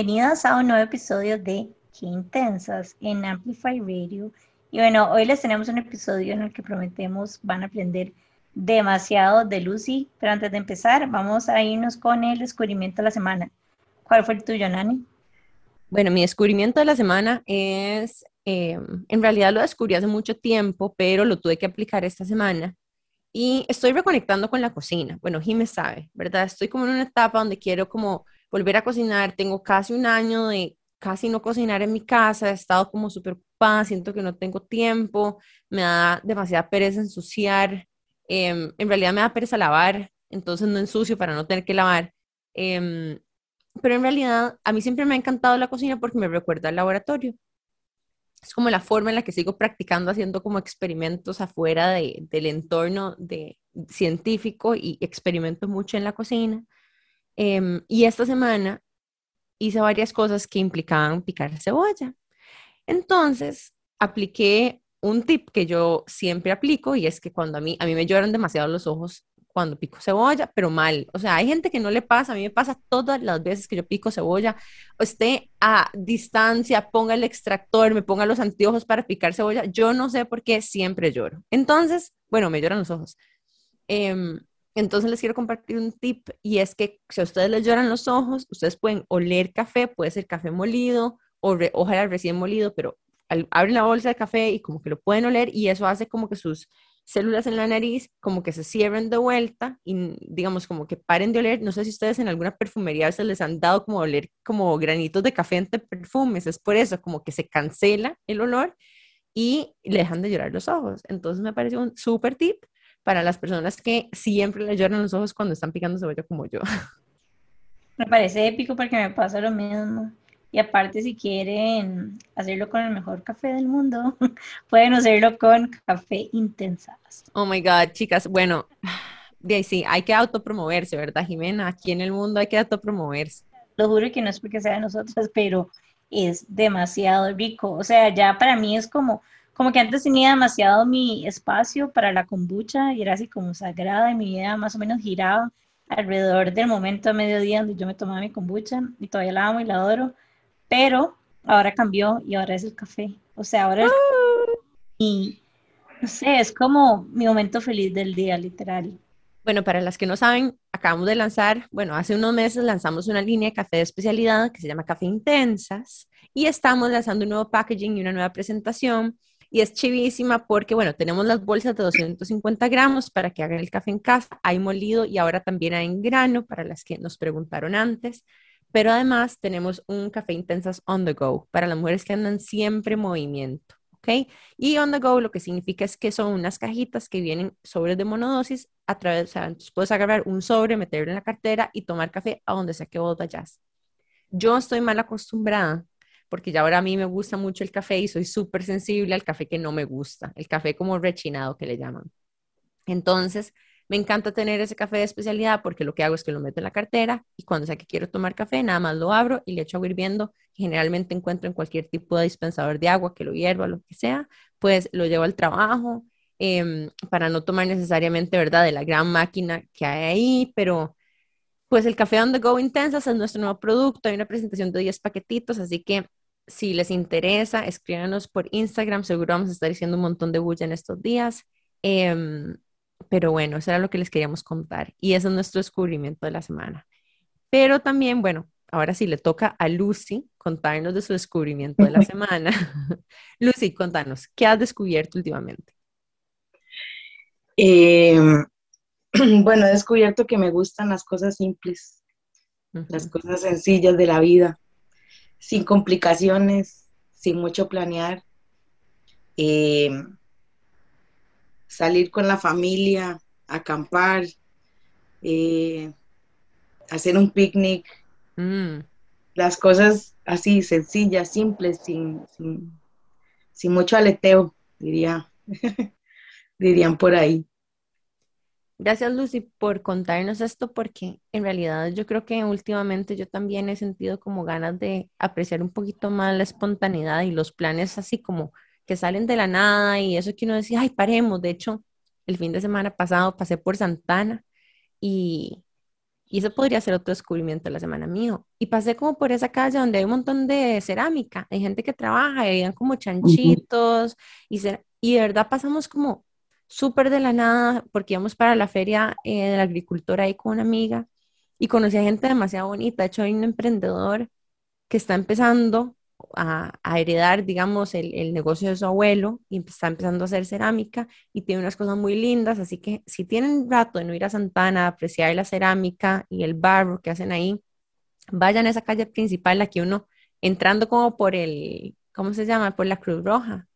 Bienvenidos a un nuevo episodio de Qué Intensas en Amplify Radio. Y bueno, hoy les tenemos un episodio en el que prometemos van a aprender demasiado de Lucy. Pero antes de empezar, vamos a irnos con el descubrimiento de la semana. ¿Cuál fue el tuyo, Nani? Bueno, mi descubrimiento de la semana es, eh, en realidad lo descubrí hace mucho tiempo, pero lo tuve que aplicar esta semana. Y estoy reconectando con la cocina. Bueno, Jimmy sabe, ¿verdad? Estoy como en una etapa donde quiero como volver a cocinar. Tengo casi un año de casi no cocinar en mi casa. He estado como súper ocupada, siento que no tengo tiempo. Me da demasiada pereza ensuciar. Em, en realidad me da pereza lavar, entonces no ensucio para no tener que lavar. Em, pero en realidad a mí siempre me ha encantado la cocina porque me recuerda al laboratorio. Es como la forma en la que sigo practicando, haciendo como experimentos afuera del entorno de, científico y experimento mucho en la cocina. Em, y esta semana hice varias cosas que implicaban picar cebolla. Entonces, apliqué un tip que yo siempre aplico y es que cuando a mí, a mí me lloran demasiado los ojos cuando pico cebolla, pero mal. O sea, hay gente que no le pasa, a mí me pasa todas las veces que yo pico cebolla, esté a distancia, ponga el extractor, me ponga los anteojos para picar cebolla, yo no sé por qué siempre lloro. Entonces, bueno, me lloran los ojos. Em, entonces les quiero compartir un tip y es que si a ustedes les lloran los ojos, ustedes pueden oler café, puede ser café molido o ojalá recién molido, pero abren la bolsa de café y como que lo pueden oler y eso hace como que sus células en la nariz como que se cierren de vuelta y digamos como que paren de oler. No sé si ustedes en alguna perfumería veces les han dado como oler como granitos de café entre perfumes, es por eso como que se cancela el olor y le dejan de llorar los ojos. Entonces me parece un súper tip para las personas que siempre le lloran los ojos cuando están picando cebolla como yo. Me parece épico porque me pasa lo mismo. Y aparte, si quieren hacerlo con el mejor café del mundo, pueden hacerlo con café intensas. Oh my God, chicas. Bueno, de ahí sí, hay que autopromoverse, ¿verdad, Jimena? Aquí en el mundo hay que autopromoverse. Lo juro que no es porque sea de nosotras, pero es demasiado rico. O sea, ya para mí es como, como que antes tenía demasiado mi espacio para la kombucha y era así como sagrada y mi vida más o menos giraba alrededor del momento a mediodía donde yo me tomaba mi kombucha y todavía la amo y la adoro pero ahora cambió y ahora es el café. O sea, ahora es... Y no sé, es como mi momento feliz del día, literal. Bueno, para las que no saben, acabamos de lanzar, bueno, hace unos meses lanzamos una línea de café de especialidad que se llama Café Intensas y estamos lanzando un nuevo packaging y una nueva presentación y es chivísima porque, bueno, tenemos las bolsas de 250 gramos para que hagan el café en casa, hay molido y ahora también hay en grano para las que nos preguntaron antes pero además tenemos un café intensas on the go para las mujeres que andan siempre en movimiento. ¿ok? Y on the go lo que significa es que son unas cajitas que vienen sobres de monodosis a través, o sea, entonces puedes agarrar un sobre, meterlo en la cartera y tomar café a donde sea que vos vayas. Yo estoy mal acostumbrada porque ya ahora a mí me gusta mucho el café y soy súper sensible al café que no me gusta, el café como rechinado que le llaman. Entonces, me encanta tener ese café de especialidad porque lo que hago es que lo meto en la cartera y cuando sea que quiero tomar café, nada más lo abro y le echo agua hirviendo. Generalmente encuentro en cualquier tipo de dispensador de agua que lo hierva, lo que sea, pues lo llevo al trabajo em, para no tomar necesariamente, ¿verdad?, de la gran máquina que hay ahí, pero pues el café on the go intensas es nuestro nuevo producto, hay una presentación de 10 paquetitos, así que si les interesa, escríbanos por Instagram, seguro vamos a estar diciendo un montón de bulla en estos días. Eh, pero bueno, eso era lo que les queríamos contar y ese es nuestro descubrimiento de la semana. Pero también, bueno, ahora sí le toca a Lucy contarnos de su descubrimiento de la semana. Lucy, contanos, ¿qué has descubierto últimamente? Em, bueno, he descubierto que me gustan las cosas simples, las cosas sencillas de la vida, sin complicaciones, sin mucho planear. Eh, salir con la familia, acampar, eh, hacer un picnic, mm. las cosas así sencillas, simples, sin, sin, mucho aleteo, diría, dirían por ahí. Gracias Lucy por contarnos esto porque en realidad yo creo que últimamente yo también he sentido como ganas de apreciar un poquito más la espontaneidad y los planes así como que salen de la nada y eso que uno decía, ay, paremos. De hecho, el fin de semana pasado pasé por Santana y, Y eso podría ser otro descubrimiento de la semana mío. Y pasé como por esa calle donde hay un montón de cerámica, hay gente que trabaja y habían como chanchitos y, y de verdad pasamos como súper de la nada porque íbamos para la feria eh, del agricultor ahí con una amiga y conocí a gente demasiado bonita. De hecho, hay un emprendedor que está empezando a, heredar, digamos, el, negocio de su abuelo y está empezando a hacer cerámica y tiene unas cosas muy lindas, así que si tienen rato de no ir a Santana a apreciar la cerámica y el barro que hacen ahí, vayan a esa calle principal, aquí uno entrando como por el, ¿cómo se llama? Por la Cruz Roja,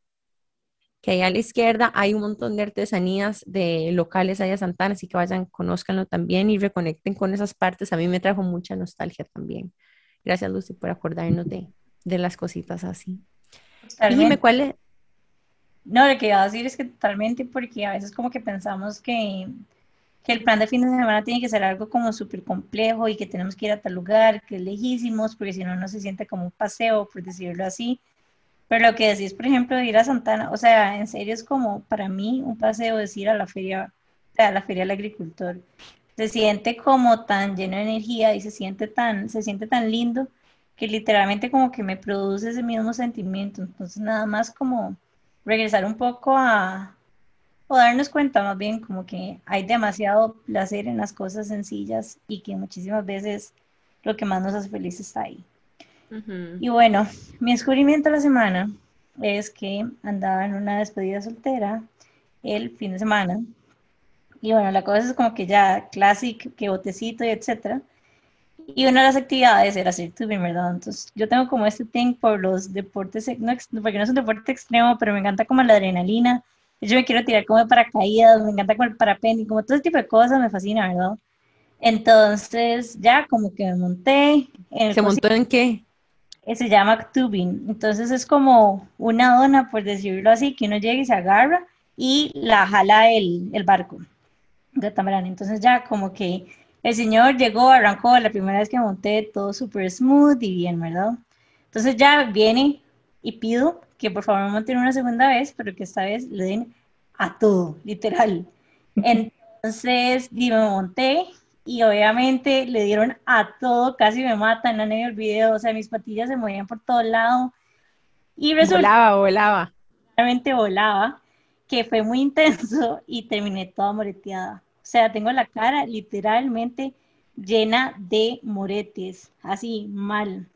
que ahí a la izquierda hay un montón de artesanías de locales allá Santana, así que vayan, conózcanlo también y reconecten con esas partes. A mí me trajo mucha nostalgia también. Gracias, Lucy, por acordarnos de, de las cositas así. Dime cuál es. No, lo que iba a decir es que totalmente, porque a veces como que pensamos que, que el plan de fin de semana tiene que ser algo como súper complejo y que tenemos que ir a tal lugar, que es lejísimos, porque si no, no se siente como un paseo, por decirlo así. Pero lo que decís, por ejemplo, de ir a Santana, o sea, en serio es como para mí un paseo es ir a la feria, a la feria del agricultor. Se siente como tan lleno de energía y se siente tan, se siente tan lindo que literalmente como que me produce ese mismo sentimiento. Entonces nada más como regresar un poco a, o darnos cuenta más bien como que hay demasiado placer en las cosas sencillas y que muchísimas veces lo que más nos hace felices está ahí. Y bueno, mi descubrimiento de la semana es que andaba en una despedida soltera el fin de semana. Y bueno, la cosa es como que ya clásico, que botecito y etcétera. Y una de las actividades era hacer tubing, ¿verdad? Entonces, yo tengo como este thing por los deportes, no, porque no es un deporte extremo, pero me encanta como la adrenalina. Yo me quiero tirar como de paracaídas, me encanta como el parapente, como todo ese tipo de cosas me fascina, ¿verdad? Entonces, ya como que me monté. ¿Se montó en qué? Eh, se llama tubing. Entonces, es como una dona, por decirlo así, que uno llega y se agarra y la jala el, el barco de Tamarán. Entonces, ya como que el señor llegó, arrancó la primera vez que monté, todo súper smooth y bien, ¿verdad? Entonces ya viene y pido que por favor me monten una segunda vez, pero que esta vez le den a todo, literal. Entonces, y me monté y obviamente le dieron a todo, casi me matan, en el video, o sea, mis patillas se movían por todo lado. Y resulta, volaba, volaba. Realmente volaba, que fue muy intenso y terminé toda moreteada. O sea, tengo la cara literalmente llena de moretes, así mal.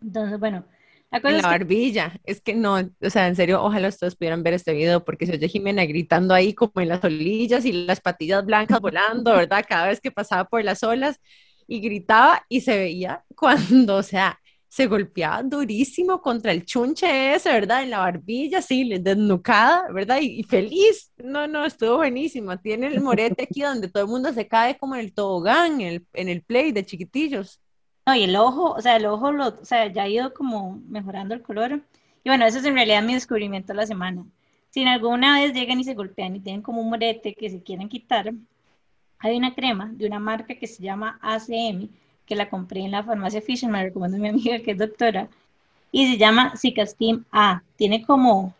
Entonces, bueno, la la barbilla, es que no, o sea, en serio, ojalá ustedes pudieran ver este video porque se oye Jimena gritando ahí como en las olillas y las patillas blancas volando, ¿verdad? Cada vez que pasaba por las olas y gritaba y se veía cuando, o sea, se golpeaba durísimo contra el chunche ese, ¿verdad? En la barbilla, así, desnucada, ¿verdad? Y, feliz. No, no, estuvo buenísimo. Tiene el morete aquí donde todo el mundo se cae como en el tobogán, en el, en el play de chiquitillos. No, y el ojo, o sea, el ojo, lo, o sea, ya ha ido como mejorando el color. Y bueno, eso es en realidad mi descubrimiento de la semana. Si alguna vez llegan y se golpean y tienen como un morete que se quieren quitar, hay una crema de una marca que se llama ACM, que la compré en la farmacia Fisher, me recomiendo mi amiga que es doctora, y se llama Cicastim A. Tiene como,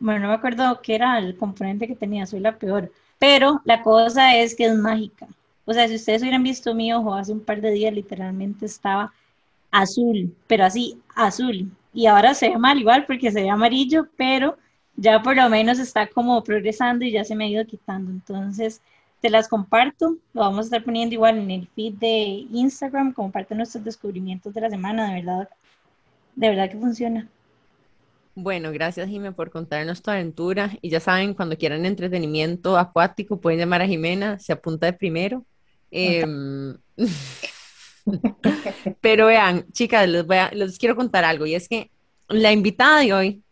bueno, no me acuerdo qué era el componente que tenía, soy la peor, pero la cosa es que es mágica. O sea, si ustedes hubieran visto mi ojo hace un par de días, literalmente estaba azul, pero así, azul. Y ahora se ve mal igual porque se ve amarillo, pero ya por lo menos está como progresando y ya se me ha ido quitando. Entonces, te las comparto, lo vamos a estar poniendo igual en el feed de Instagram como parte de nuestros descubrimientos de la semana, de verdad, de verdad que funciona. Bueno, gracias Jimena por contarnos tu aventura y ya saben, cuando quieran entretenimiento acuático pueden llamar a Jimena, se apunta de primero. Em, pero vean, chicas, les, voy a, les quiero contar algo y es que la invitada de hoy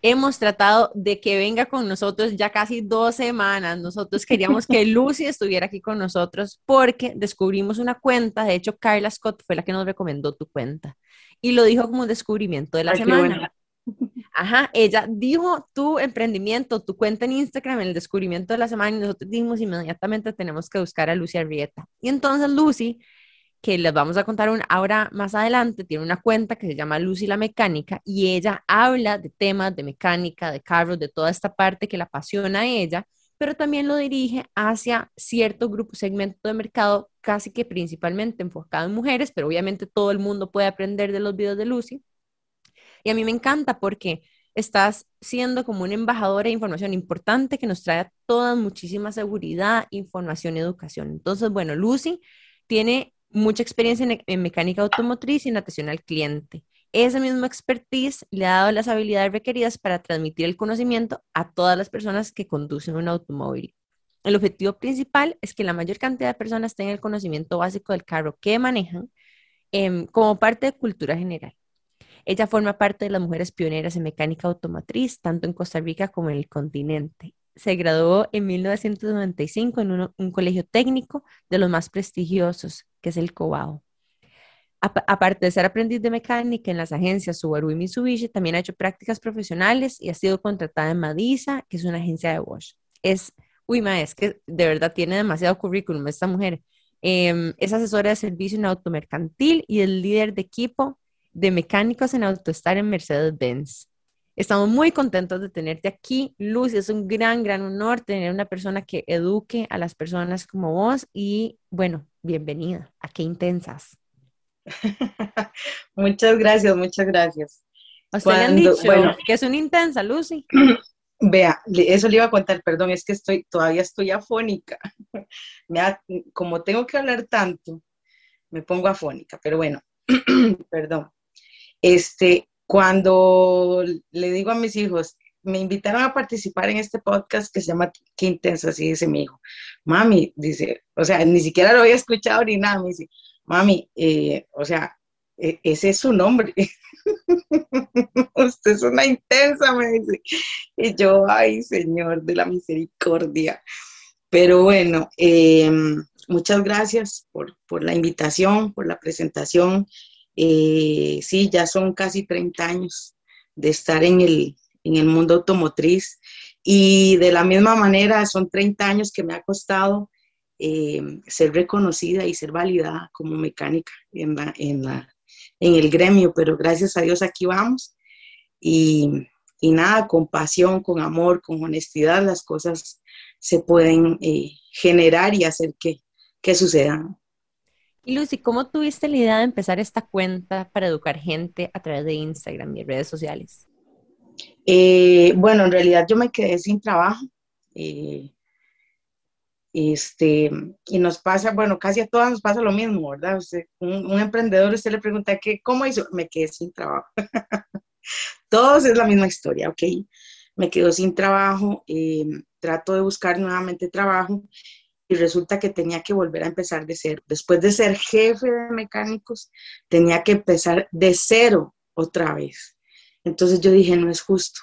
hemos tratado de que venga con nosotros ya casi dos semanas. Nosotros queríamos que Lucy estuviera aquí con nosotros porque descubrimos una cuenta. De hecho, Carla Scott fue la que nos recomendó tu cuenta y lo dijo como un descubrimiento de la semana. Ajá, ella dijo tu emprendimiento, tu cuenta en Instagram, el descubrimiento de la semana y nosotros dijimos inmediatamente tenemos que buscar a Lucy Arrieta. Y entonces Lucy que les vamos a contar un, ahora más adelante, tiene una cuenta que se llama Lucy la Mecánica y ella habla de temas de mecánica, de carros, de toda esta parte que la apasiona a ella pero también lo dirige hacia cierto grupo, segmento de mercado, casi que principalmente enfocado en mujeres, pero obviamente todo el mundo puede aprender de los videos de Lucy. Y a mí me encanta porque estás siendo como una embajadora de información importante que nos trae a todas muchísima seguridad, información educación. Entonces, bueno, Lucy tiene mucha experiencia en, mecánica automotriz y en atención al cliente. Esa misma expertise le ha dado las habilidades requeridas para transmitir el conocimiento a todas las personas que conducen un automóvil. El objetivo principal es que la mayor cantidad de personas tengan el conocimiento básico del carro que manejan em, como parte de cultura general. Ella forma parte de las mujeres pioneras en mecánica automotriz, tanto en Costa Rica como en el continente. Se graduó en 1995 en un, colegio técnico de los más prestigiosos, que es el Cobao. Aparte de ser aprendiz de mecánica en las agencias Subaru y Mitsubishi, también ha hecho prácticas profesionales y ha sido contratada en Madisa, que es una agencia de Bosch. Es, uy, ma, es que de verdad tiene demasiado currículum esta mujer. Em, es asesora de servicio en automercantil y el líder de equipo de mecánicos en AutoStar en Mercedes-Benz. Estamos muy contentos de tenerte aquí, Luz. Es un gran, gran honor tener una persona que eduque a las personas como vos y bueno, bienvenida. ¿A qué intensas? muchas gracias, muchas gracias. ¿A usted le han dicho bueno, que es una intensa, Lucy? Vea, eso le iba a contar, perdón, es que estoy, todavía estoy afónica. como tengo que hablar tanto, me pongo afónica, pero bueno, perdón. Este, cuando le digo a mis hijos, me invitaron a participar en este podcast que se llama Qué Intenso, así dice mi hijo. Mami, dice, o sea, ni siquiera lo había escuchado ni nada, me dice, mami, eh, o sea, e, ese es su nombre. Usted es una intensa, me dice. Y yo, ay, Señor de la misericordia. Pero bueno, em, muchas gracias por, por, la invitación, por la presentación. Eh, sí, ya son casi 30 años de estar en el, en el mundo automotriz. Y de la misma manera son 30 años que me ha costado eh, ser reconocida y ser validada como mecánica en, la, en, la, en el gremio, pero gracias a Dios aquí vamos. Y, y nada, con pasión, con amor, con honestidad, las cosas se pueden eh, generar y hacer que, que sucedan. Y Lucy, ¿cómo tuviste la idea de empezar esta cuenta para educar gente a través de Instagram y redes sociales? Eh, bueno, en realidad yo me quedé sin trabajo. Eh, este, y nos pasa, bueno, casi a todas nos pasa lo mismo, ¿verdad? un, emprendedor, usted le pregunta, ¿qué, ¿cómo hizo? Me quedé sin trabajo. Todos es la misma historia, ¿ok? Me quedo sin trabajo, eh, trato de buscar nuevamente trabajo y resulta que tenía que volver a empezar de cero. Después de ser jefe de mecánicos, tenía que empezar de cero otra vez. Entonces yo dije, no es justo.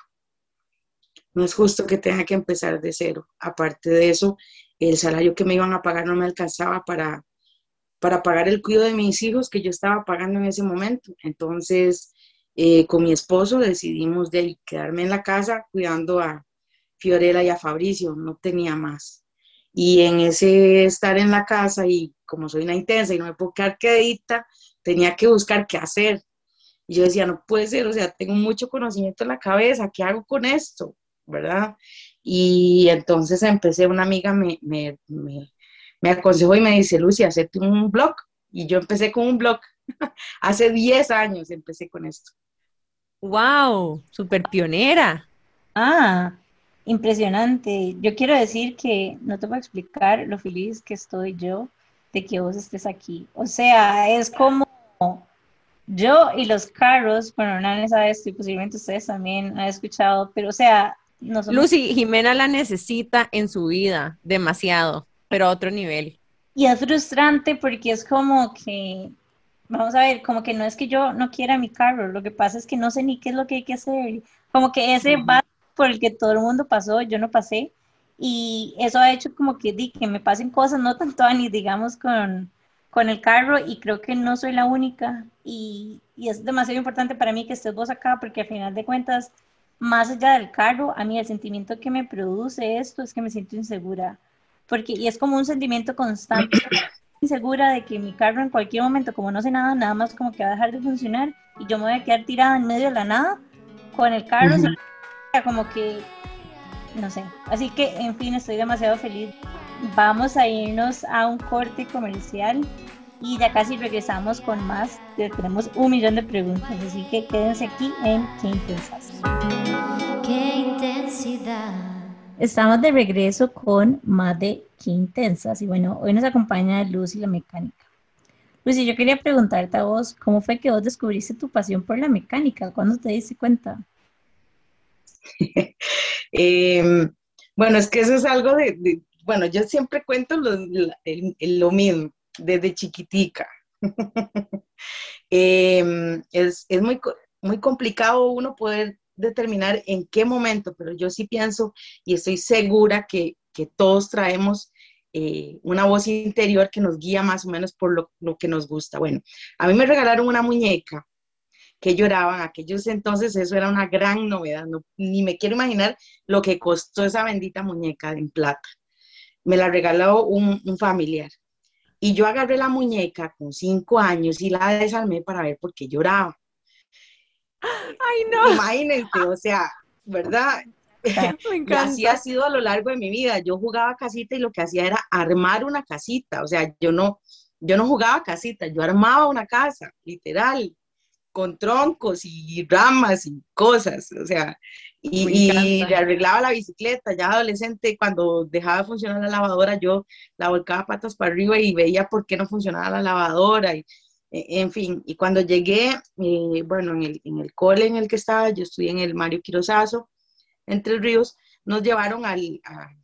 No es justo que tenga que empezar de cero. Aparte de eso, el salario que me iban a pagar no me alcanzaba para, para pagar el cuidado de mis hijos que yo estaba pagando en ese momento. Entonces, eh, con mi esposo decidimos de quedarme en la casa cuidando a Fiorella y a Fabricio. No tenía más. Y en ese estar en la casa y como soy una intensa y no me puedo quedar quedita, tenía que buscar qué hacer. Y yo decía, no puede ser, o sea, tengo mucho conocimiento en la cabeza, ¿qué hago con esto? ¿Verdad? Y entonces empecé, una amiga me, me, me, aconsejó y me dice, Lucy, hacete un blog. Y yo empecé con un blog. Hace 10 años empecé con esto. ¡Wow! Súper pionera. Ah, Impresionante. Yo quiero decir que no te voy a explicar lo feliz que estoy yo de que vos estés aquí. O sea, es como yo y los carros, bueno, Nane sabe esto y posiblemente ustedes también han escuchado, pero o sea, no Lucy, Jimena la necesita en su vida demasiado, pero a otro nivel. Y es frustrante porque es como que, vamos a ver, como que no es que yo no quiera mi carro, lo que pasa es que no sé ni qué es lo que hay que hacer. Como que ese va por el que todo el mundo pasó, yo no pasé, y eso ha hecho como que, di, que me pasen cosas, no tanto ni digamos con, con el carro, y creo que no soy la única, y, y, es demasiado importante para mí que estés vos acá, porque al final de cuentas, más allá del carro, a mí el sentimiento que me produce esto es que me siento insegura, porque, y es como un sentimiento constante, insegura de que mi carro en cualquier momento, como no sé nada, nada más como que va a dejar de funcionar, y yo me voy a quedar tirada en medio de la nada con el carro, como que no sé. Así que, en fin, estoy demasiado feliz. Vamos a irnos a un corte comercial y ya casi regresamos con más. Tenemos un millón de preguntas, así que quédense aquí en Qué Intensas. Qué intensidad. Estamos de regreso con más de Qué Intensas y bueno, hoy nos acompaña Lucy la mecánica. Lucy, yo quería preguntarte a vos, ¿cómo fue que vos descubriste tu pasión por la mecánica? ¿Cuándo te diste cuenta? Em, bueno, es que eso es algo de, bueno, yo siempre cuento lo, lo mismo, desde chiquitica. Em, es, muy, muy complicado uno poder determinar en qué momento, pero yo sí pienso y estoy segura que, todos traemos eh, una voz interior que nos guía más o menos por lo, lo, que nos gusta. Bueno, a mí me regalaron una muñeca que lloraban aquellos entonces, eso era una gran novedad, ni me quiero imaginar lo que costó esa bendita muñeca en plata. Me la regaló un, familiar. Y yo agarré la muñeca con cinco años y la desarmé para ver por qué lloraba. Ay, no. Imagínense, o sea, ¿verdad? Me así ha sido a lo largo de mi vida. Yo jugaba casita y lo que hacía era armar una casita. O sea, yo no, yo no jugaba casita, yo armaba una casa, literal con troncos y ramas y cosas, o sea, y, arreglaba la bicicleta, ya adolescente, cuando dejaba de funcionar la lavadora, yo la volcaba patas para arriba y veía por qué no funcionaba la lavadora, y, e, en fin, y cuando llegué, eh, bueno, en el, en el cole en el que estaba, yo estudié en el Mario Quirosazo, Entre Ríos, nos llevaron al, a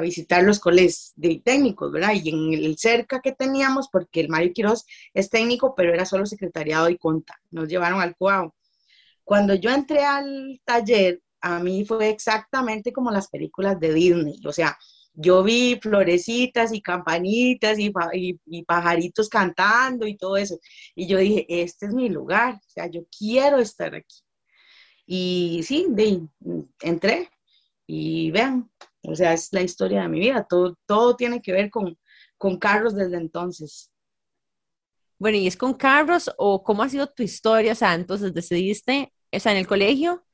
visitar los coles de técnicos, ¿verdad? Y en el cerca que teníamos, porque el Mario Quiroz es técnico, pero era solo secretariado y conta, nos llevaron al CUAO. Cuando yo entré al taller, a mí fue exactamente como las películas de Disney, o sea, yo vi florecitas y campanitas y, y, pajaritos cantando y todo eso. Y yo dije, este es mi lugar, o sea, yo quiero estar aquí. Y sí, de, entré y vean, o sea, es la historia de mi vida. Todo, todo tiene que ver con, con carros desde entonces. Bueno, ¿y es con carros o cómo ha sido tu historia? O sea, entonces decidiste, o sea, en el colegio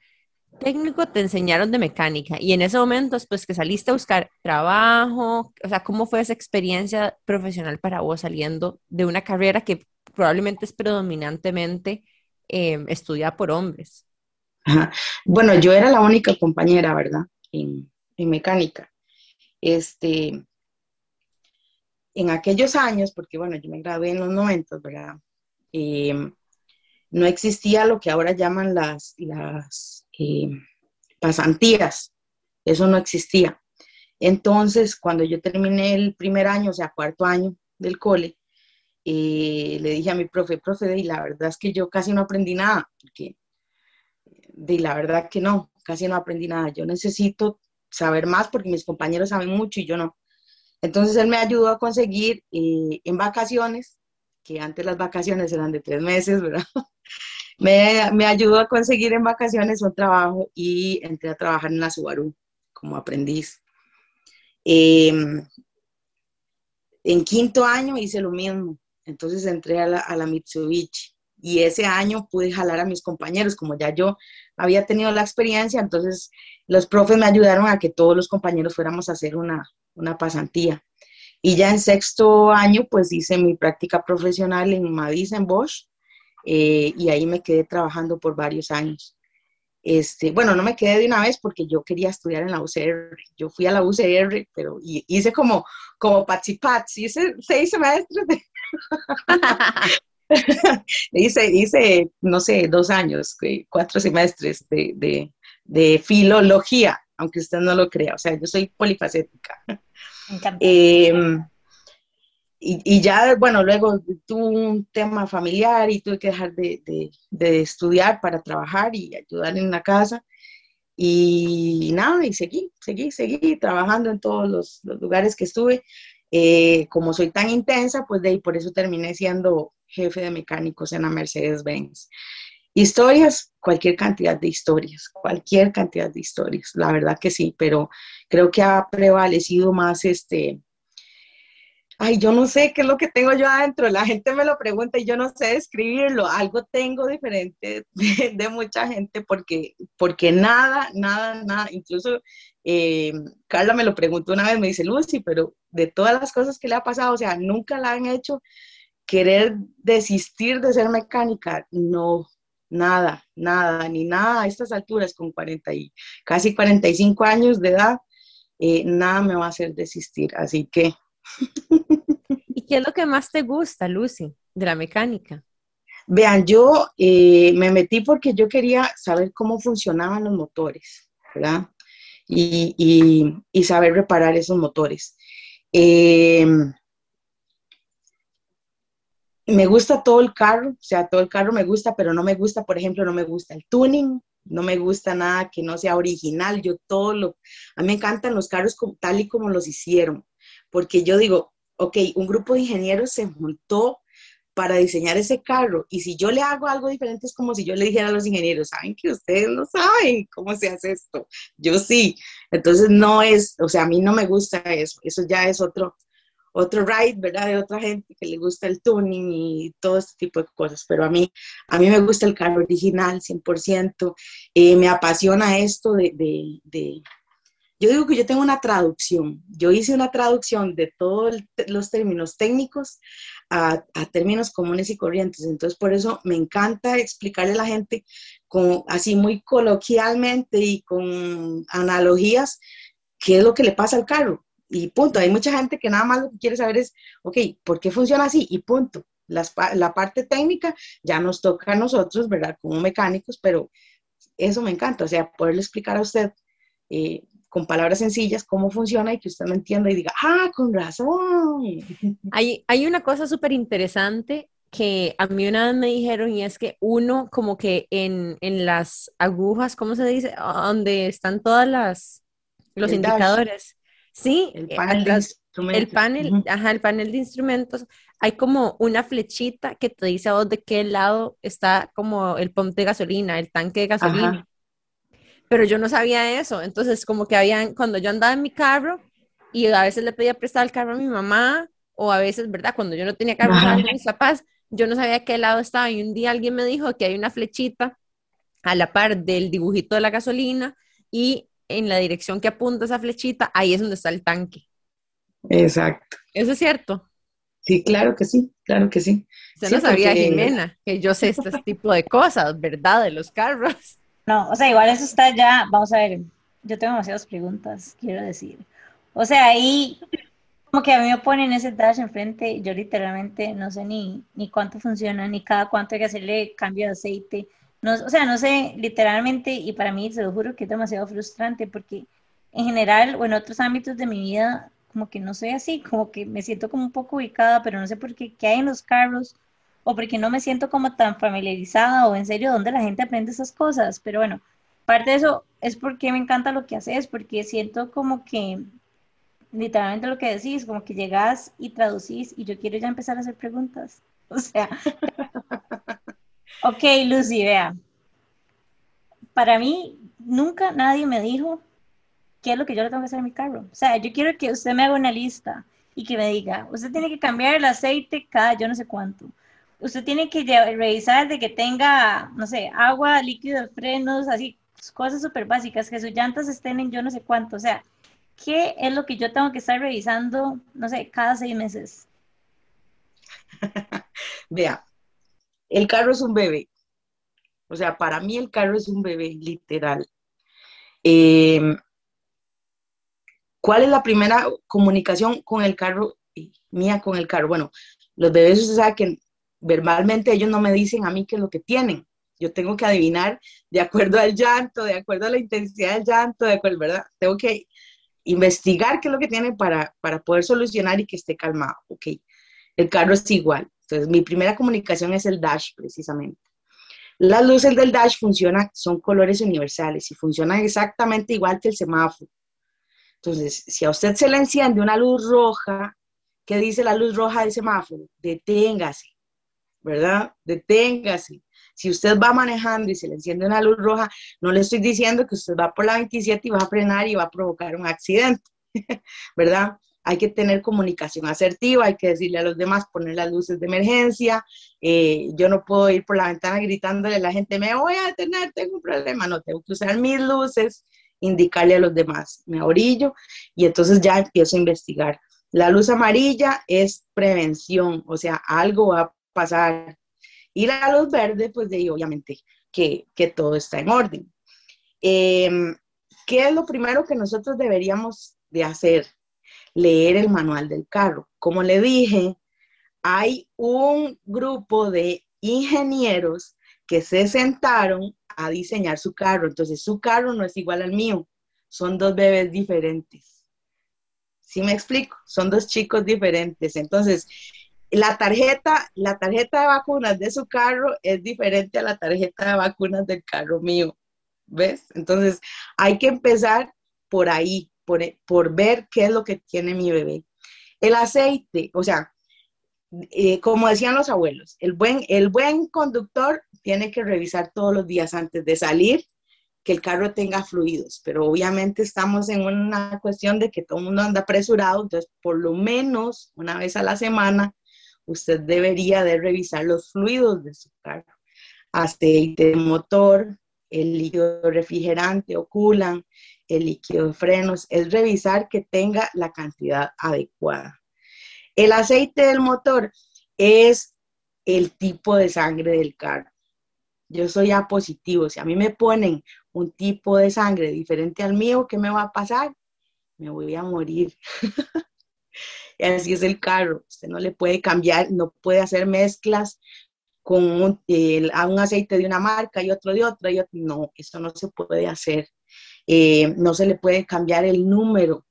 técnico te enseñaron de mecánica y en ese momento, pues que saliste a buscar trabajo, o sea, ¿cómo fue esa experiencia profesional para vos saliendo de una carrera que probablemente es predominantemente eh, estudiada por hombres? Bueno, yo era la única compañera, ¿verdad? En, en mecánica. Este, en aquellos años, porque bueno, yo me gradué en los 90, ¿verdad? Em, no existía lo que ahora llaman las, las em, pasantías, eso no existía. Entonces, cuando yo terminé el primer año, o sea, cuarto año del cole, eh, le dije a mi profe, profe, y la verdad es que yo casi no aprendí nada, porque de la verdad que no, casi no aprendí nada. Yo necesito saber más porque mis compañeros saben mucho y yo no. Entonces él me ayudó a conseguir eh, en vacaciones, que antes las vacaciones eran de tres meses, ¿verdad? me, me, ayudó a conseguir en vacaciones un trabajo y entré a trabajar en la Subaru como aprendiz. Em, en quinto año hice lo mismo, entonces entré a la, a la Mitsubishi y ese año pude jalar a mis compañeros, como ya yo había tenido la experiencia, entonces los profes me ayudaron a que todos los compañeros fuéramos a hacer una, pasantía. Y ya en sexto año, pues hice mi práctica profesional en Madison en Bosch, eh, y ahí me quedé trabajando por varios años. Este, bueno, no me quedé de una vez porque yo quería estudiar en la UCR. Yo fui a la UCR, pero hice como, como Patsy, hice seis semestres de, hice, hice, no sé, dos años, cuatro semestres de, filología, aunque usted no lo crea. O sea, yo soy polifacética. Em, y, ya, bueno, luego tuve un tema familiar y tuve que dejar de, estudiar para trabajar y ayudar en la casa. Y nada, y seguí, seguí, seguí trabajando en todos los, lugares que estuve. Eh, como soy tan intensa, pues de ahí por eso terminé siendo jefe de mecánicos en la Mercedes-Benz. Historias, cualquier cantidad de historias, cualquier cantidad de historias, la verdad que sí, pero creo que ha prevalecido más este, Ay, yo no sé qué es lo que tengo yo adentro. La gente me lo pregunta y yo no sé describirlo. Algo tengo diferente de, mucha gente porque, porque nada, nada, nada. Incluso eh, Carla me lo preguntó una vez, me dice, Lucy, pero de todas las cosas que le ha pasado, o sea, nunca la han hecho querer desistir de ser mecánica. No, nada, nada, ni nada a estas alturas, con 40 y casi 45 años de edad, eh, nada me va a hacer desistir. Así que ¿Y qué es lo que más te gusta, Lucy, de la mecánica? Vean, yo eh, me metí porque yo quería saber cómo funcionaban los motores, ¿verdad? Y, saber reparar esos motores. Em, me gusta todo el carro, o sea, todo el carro me gusta, pero no me gusta, por ejemplo, no me gusta el tuning, no me gusta nada que no sea original, yo todo lo, a mí me encantan los carros tal y como los hicieron, porque yo digo, ok, un grupo de ingenieros se juntó para diseñar ese carro. Y si yo le hago algo diferente es como si yo le dijera a los ingenieros, saben que ustedes no saben cómo se hace esto, yo sí, entonces no es, o sea, a mí no me gusta eso, eso ya es otro, otro ride, ¿verdad? De otra gente que le gusta el tuning y todo este tipo de cosas, pero a mí, a mí me gusta el carro original 100%, eh, me apasiona esto de, yo digo que yo tengo una traducción. Yo hice una traducción de todos los términos técnicos a, términos comunes y corrientes. Entonces, por eso me encanta explicarle a la gente con, así muy coloquialmente y con analogías qué es lo que le pasa al carro. Y punto. Hay mucha gente que nada más lo que quiere saber es, ok, ¿por qué funciona así? Y punto. la parte técnica ya nos toca a nosotros, ¿verdad? Como mecánicos, pero eso me encanta. O sea, poderle explicar a usted. Eh, con palabras sencillas cómo funciona y que usted lo entienda y diga, ah, con razón. Hay, hay una cosa súper interesante que a mí una vez me dijeron y es que uno como que en, en las agujas, ¿cómo se dice? Donde están todas las los indicadores. Sí, el eh, panel, de instrumentos. el panel, ajá, el panel de instrumentos, hay como una flechita que te dice a vos de qué lado está como el pump de gasolina, el tanque de gasolina pero yo no sabía eso. Entonces, como que habían, cuando yo andaba en mi carro y a veces le pedía prestar el carro a mi mamá, o a veces, ¿verdad? Cuando yo no tenía carro a mis papás, yo no sabía a qué lado estaba. Y un día alguien me dijo que hay una flechita a la par del dibujito de la gasolina y en la dirección que apunta esa flechita, ahí es donde está el tanque. Exacto. ¿Eso es cierto? Sí, claro que sí, claro que sí. Usted no sabía, Jimena, que yo sé este tipo de cosas, ¿verdad? De los carros. No, o sea, igual eso está ya, vamos a ver, yo tengo demasiadas preguntas, quiero decir. O sea, ahí como que a mí me ponen ese dash enfrente, yo literalmente no sé ni, ni cuánto funciona, ni cada cuánto hay que hacerle cambio de aceite. No, o sea, no sé literalmente, y para mí se lo juro que es demasiado frustrante porque en general o en otros ámbitos de mi vida, como que no soy así, como que me siento como un poco ubicada, pero no sé por qué, qué hay en los carros o porque no me siento como tan familiarizada o en serio dónde la gente aprende esas cosas. Pero bueno, parte de eso es porque me encanta lo que haces, porque siento como que literalmente lo que decís, como que llegas y traducís y yo quiero ya empezar a hacer preguntas. O sea, ok, Lucy, vea, para mí nunca nadie me dijo qué es lo que yo le tengo que hacer a mi carro. O sea, yo quiero que usted me haga una lista y que me diga, usted tiene que cambiar el aceite cada yo no sé cuánto usted tiene que revisar de que tenga, no sé, agua, líquido frenos, así, cosas súper básicas, que sus llantas estén en yo no sé cuánto, o sea, ¿qué es lo que yo tengo que estar revisando, no sé, cada seis meses? Vea, el carro es un bebé. O sea, para mí el carro es un bebé, literal. Em, ¿Cuál es la primera comunicación con el carro, mía con el carro? Bueno, los bebés, usted sabe que verbalmente ellos no me dicen a mí qué es lo que tienen. Yo tengo que adivinar de acuerdo al llanto, de acuerdo a la intensidad del llanto, de acuerdo, ¿verdad? Tengo que investigar qué es lo que tienen para, para poder solucionar y que esté calmado. Ok, el carro es igual. Entonces, mi primera comunicación es el dash, precisamente. Las luces del dash funcionan, son colores universales y funcionan exactamente igual que el semáforo. Entonces, si a usted se le enciende una luz roja, ¿qué dice la luz roja del semáforo? Deténgase. ¿Verdad? Deténgase. Si usted va manejando y se le enciende una luz roja, no le estoy diciendo que usted va por la 27 y va a frenar y va a provocar un accidente, ¿verdad? hay que tener comunicación asertiva, hay que decirle a los demás, poner las luces de emergencia. Eh, yo no puedo ir por la ventana gritándole a la gente, me voy a detener, tengo un problema. No, tengo que usar mis luces, indicarle a los demás, me orillo y entonces ya empiezo a investigar. La luz amarilla es prevención, o sea, algo va a pasar. Y la luz verde, pues de ahí obviamente que, que todo está en orden. Em, ¿Qué es lo primero que nosotros deberíamos de hacer? leer el manual del carro. Como le dije, hay un grupo de ingenieros que se sentaron a diseñar su carro. Entonces, su carro no es igual al mío. Son dos bebés diferentes. ¿Sí me explico? Son dos chicos diferentes. Entonces, la tarjeta, la tarjeta de vacunas de su carro es diferente a la tarjeta de vacunas del carro mío. ¿Ves? Entonces, hay que empezar por ahí por, ver qué es lo que tiene mi bebé. El aceite, o sea, eh, como decían los abuelos, el buen, el buen conductor tiene que revisar todos los días antes de salir que el carro tenga fluidos, pero obviamente estamos en una cuestión de que todo el mundo anda apresurado, entonces por lo menos una vez a la semana usted debería de revisar los fluidos de su carro, aceite de motor, el líquido refrigerante o culan, el líquido de frenos, es revisar que tenga la cantidad adecuada. El aceite del motor es el tipo de sangre del carro. Yo soy A positivo. Si a mí me ponen un tipo de sangre diferente al mío, ¿qué me va a pasar? Me voy a morir. así es el carro. Usted no le puede cambiar, no puede hacer mezclas con un, un aceite de una marca y otro de otra. Y. No, eso no se puede hacer. Eh, no se le puede cambiar el número.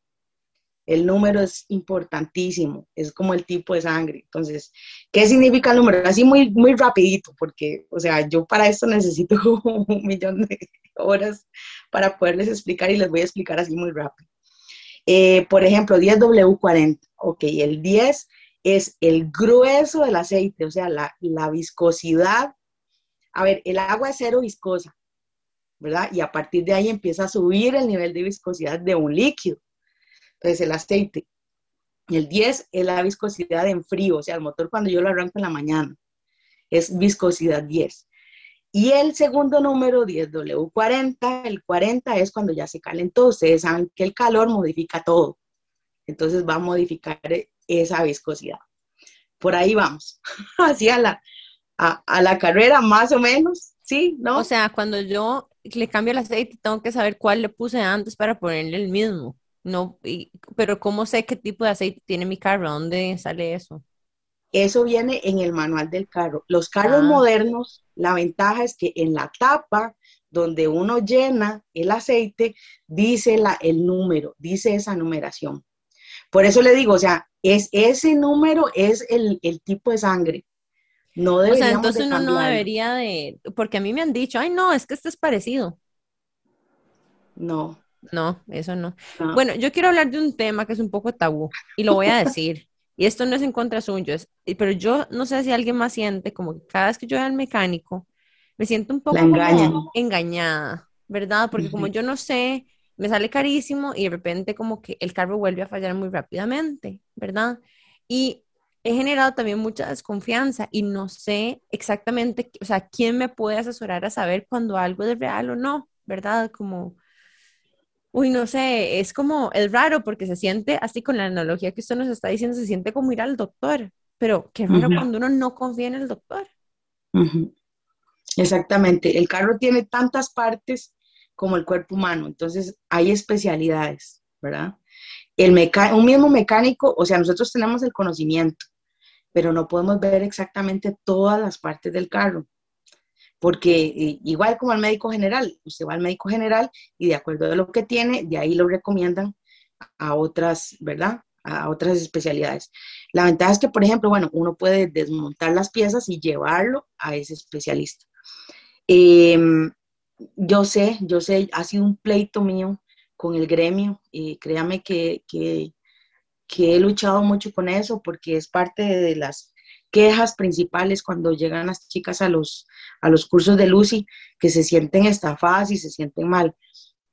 El número es importantísimo, es como el tipo de sangre. Entonces, ¿qué significa el número? Así muy, muy rapidito, porque, o sea, yo para esto necesito un millón de horas para poderles explicar y les voy a explicar así muy rápido. Eh, por ejemplo, 10W40, ok, el 10 es el grueso del aceite, o sea, la, la viscosidad. A ver, el agua es cero viscosa, ¿verdad? Y a partir de ahí empieza a subir el nivel de viscosidad de un líquido. Entonces, el aceite. El 10 es la viscosidad en frío, o sea, el motor cuando yo lo arranco en la mañana, es viscosidad 10. Y el segundo número, 10W40, el 40 es cuando ya se calentó. Ustedes saben que el calor modifica todo. Entonces va a modificar esa viscosidad. Por ahí vamos, hacia la, a la carrera más o menos, ¿sí? ¿No? O sea, cuando yo le cambio el aceite, tengo que saber cuál le puse antes para ponerle el mismo. No, pero ¿cómo sé qué tipo de aceite tiene mi carro? ¿Dónde sale eso? Eso viene en el manual del carro. Los carros ah. modernos, la ventaja es que en la tapa donde uno llena el aceite, dice la, el número, dice esa numeración. Por eso le digo, o sea, es, ese número es el, el tipo de sangre. No o sea, entonces uno no debería de, porque a mí me han dicho, ay, no, es que este es parecido. No. No, eso no. Bueno, yo quiero hablar de un tema que es un poco tabú y lo voy a decir. Y esto no es en contra suyo, pero yo no sé si alguien más siente como que cada vez que yo voy al mecánico, me siento un poco engañada, ¿verdad? Porque como yo no sé, me sale carísimo y de repente como que el carro vuelve a fallar muy rápidamente, ¿verdad? Y he generado también mucha desconfianza y no sé exactamente, o sea, quién me puede asesorar a saber cuando algo es real o no, ¿verdad? Como, uy, no sé, es como, es raro porque se siente, así con la analogía que usted nos está diciendo, se siente como ir al doctor, pero qué raro cuando uno no confía en el doctor. Exactamente, el carro tiene tantas partes como el cuerpo humano, entonces hay especialidades, ¿verdad? El un mismo mecánico, o sea, nosotros tenemos el conocimiento, pero no podemos ver exactamente todas las partes del carro. Porque eh, igual como al médico general, usted va al médico general y de acuerdo a lo que tiene, de ahí lo recomiendan a otras, ¿verdad? A otras especialidades. La ventaja es que, por ejemplo, bueno, uno puede desmontar las piezas y llevarlo a ese especialista. Em, yo sé, yo sé, ha sido un pleito mío con el gremio, y créame que, que que he luchado mucho con eso porque es parte de las quejas principales cuando llegan las chicas a los, a los cursos de Lucy, que se sienten estafadas y se sienten mal.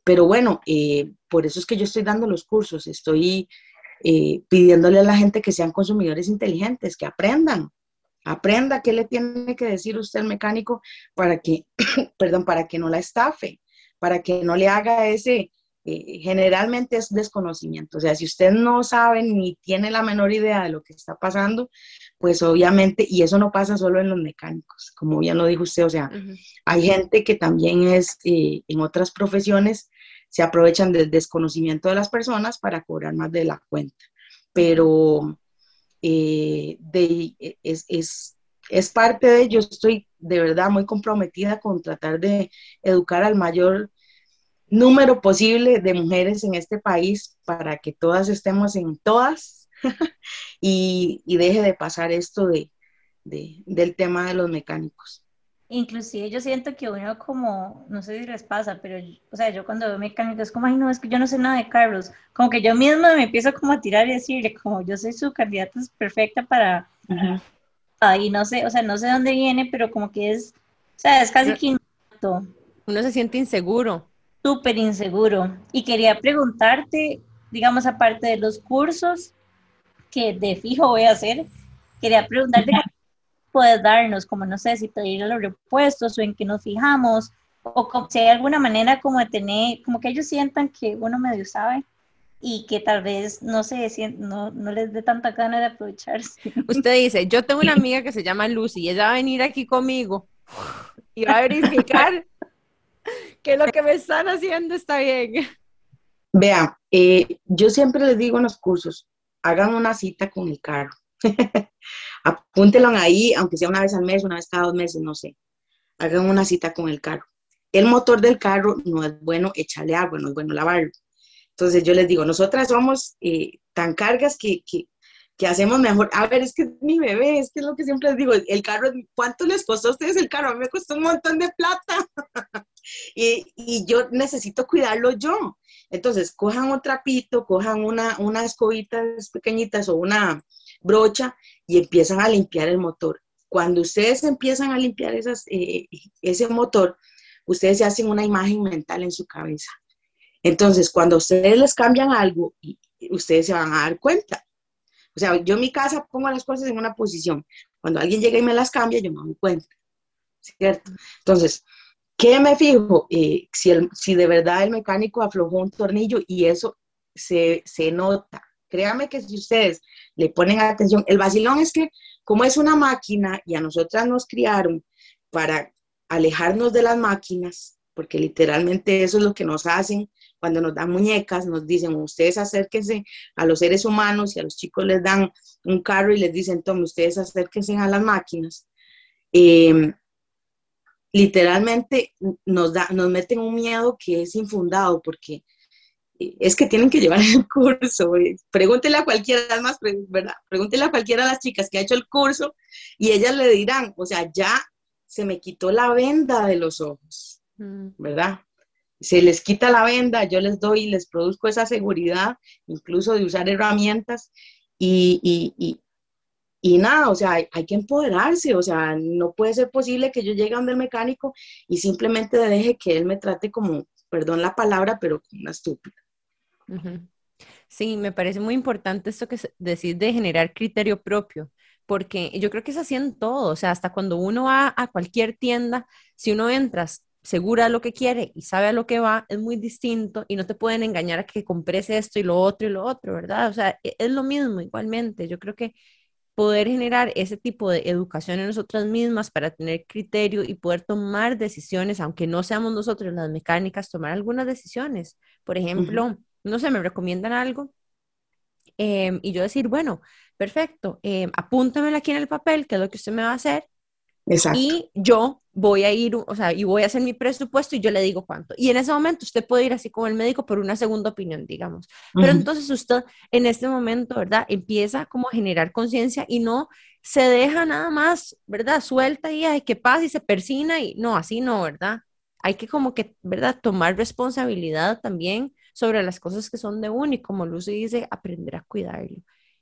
Pero bueno, eh, por eso es que yo estoy dando los cursos, estoy eh, pidiéndole a la gente que sean consumidores inteligentes, que aprendan, aprenda qué le tiene que decir usted al mecánico para que, perdón, para que no la estafe, para que no le haga ese, eh, generalmente es desconocimiento. O sea, si usted no sabe ni tiene la menor idea de lo que está pasando, pues obviamente, y eso no pasa solo en los mecánicos, como ya lo dijo usted, o sea, hay gente que también es eh, en otras profesiones, se aprovechan del desconocimiento de las personas para cobrar más de la cuenta. Pero eh, de, es, es, es, parte de ello. Estoy de verdad muy comprometida con tratar de educar al mayor número posible de mujeres en este país para que todas estemos en todas y, y, deje de pasar esto de, de, del tema de los mecánicos. Inclusive yo siento que uno como, no sé si les pasa, pero, o sea, yo cuando veo mecánicos es como, ay, no, es que yo no sé nada de carros, como que yo misma me empiezo como a tirar y decirle, como yo soy su candidata perfecta para, y no sé, o sea, no sé dónde viene, pero como que es, o sea, es casi que Uno se siente inseguro. Súper inseguro. Y quería preguntarte, digamos, aparte de los cursos que de fijo voy a hacer, quería preguntarte puedes darnos, como no sé si pedir los repuestos o en qué nos fijamos, o si hay alguna manera como de tener, como que ellos sientan que uno medio sabe y que tal vez no se no, no les dé tanta gana de aprovecharse. Usted dice, yo tengo una amiga que se llama Lucy y ella va a venir aquí conmigo y va a verificar que lo que me están haciendo está bien. Vea, eh, yo siempre les digo en los cursos, hagan una cita con el carro. Apúntelo ahí, aunque sea una vez al mes, una vez cada dos meses, no sé. Hagan una cita con el carro. El motor del carro no es bueno echarle agua, no es bueno lavarlo. Entonces yo les digo, nosotras somos eh, tan cargas que, que, que, hacemos mejor. A ver, es que mi bebé, es que es lo que siempre les digo, el carro, ¿cuánto les costó a ustedes el carro? A mí me costó un montón de plata. y, yo necesito cuidarlo yo. Entonces, cojan un trapito, cojan una, unas escobitas pequeñitas o una, brocha y empiezan a limpiar el motor. Cuando ustedes empiezan a limpiar eh, ese motor, ustedes se hacen una imagen mental en su cabeza. Entonces, cuando ustedes les cambian algo, ustedes se van a dar cuenta. O sea, yo en mi casa pongo las cosas en una posición. Cuando alguien llega y me las cambia, yo me doy cuenta. ¿Cierto? Entonces, ¿qué me fijo? Eh, si, el, si de verdad el mecánico aflojó un tornillo y eso se, se nota. Créame que si ustedes le ponen atención, el vacilón es que como es una máquina y a nosotras nos criaron para alejarnos de las máquinas, porque literalmente eso es lo que nos hacen cuando nos dan muñecas, nos dicen, ustedes acérquense a los seres humanos y a los chicos les dan un carro y les dicen, tome, ustedes acérquense a las máquinas. Em, literalmente nos, da, nos meten un miedo que es infundado porque es que tienen que llevar el curso. Pregúntele a cualquiera, más, ¿verdad? Pregúntele a cualquiera de las chicas que ha hecho el curso y ellas le dirán, o sea, ya se me quitó la venda de los ojos, mm. ¿verdad? Se les quita la venda, yo les doy, les produzco esa seguridad, incluso de usar herramientas y, y, y, nada, o sea, hay, que empoderarse, o sea, no puede ser posible que yo llegue donde el mecánico y simplemente deje que él me trate como, perdón la palabra, pero como una estúpida. Sí, me parece muy importante esto que decís de generar criterio propio, porque yo creo que es así en todo, o sea, hasta cuando uno va a cualquier tienda, si uno entras segura de lo que quiere y sabe a lo que va, es muy distinto y no te pueden engañar a que compres esto y lo otro y lo otro, ¿verdad? O sea, e-, es lo mismo igualmente. Yo creo que poder generar ese tipo de educación en nosotras mismas para tener criterio y poder tomar decisiones, aunque no seamos nosotros las mecánicas, tomar algunas decisiones. Por ejemplo, no sé, me recomiendan algo em, y yo decir, bueno, perfecto, eh, apúntamelo aquí en el papel, que es lo que usted me va a hacer. Exacto. Y yo voy a ir, o sea, y voy a hacer mi presupuesto y yo le digo cuánto. Y en ese momento usted puede ir así como el médico por una segunda opinión, digamos. Pero entonces usted en este momento, ¿verdad? Empieza como a generar conciencia y no se deja nada más, ¿verdad? Suelta y hay que pasa y se persina y no, así no, ¿verdad? Hay que como que, ¿verdad? Tomar responsabilidad también sobre las cosas que son de uno y como Lucy dice, aprender a cuidarlo.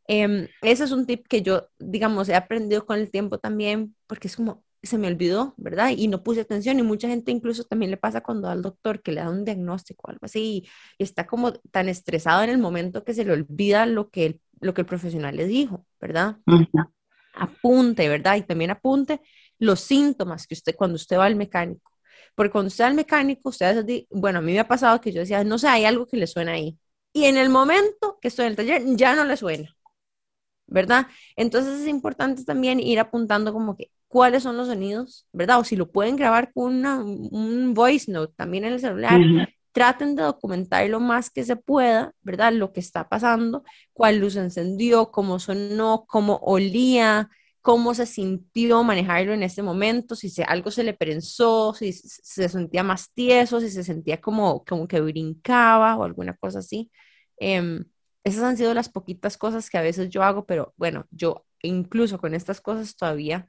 Eh, ese es un tip que yo, digamos, he aprendido con el tiempo también, porque es como, se me olvidó, ¿verdad? Y no puse atención y mucha gente incluso también le pasa cuando al doctor que le da un diagnóstico o algo así y está como tan estresado en el momento que se le olvida lo que el, lo que el profesional le dijo, ¿verdad? Apunte, ¿verdad? Y también apunte los síntomas que usted, cuando usted va al mecánico. Porque cuando usted va al mecánico, usted, bueno, a mí me ha pasado que yo decía, no sé, hay algo que le suena ahí. Y en el momento que estoy en el taller, ya no le suena. ¿Verdad? Entonces es importante también ir apuntando como que cuáles son los sonidos, ¿verdad? O si lo pueden grabar con un voice note también en el celular, traten de documentar lo más que se pueda, ¿verdad? Lo que está pasando, cuál luz encendió, cómo sonó, cómo olía, cómo se sintió manejarlo en ese momento, si se, algo se le prensó, si se sentía más tieso, si se sentía como, como que brincaba o alguna cosa así. Em, esas han sido las poquitas cosas que a veces yo hago, pero bueno, yo incluso con estas cosas todavía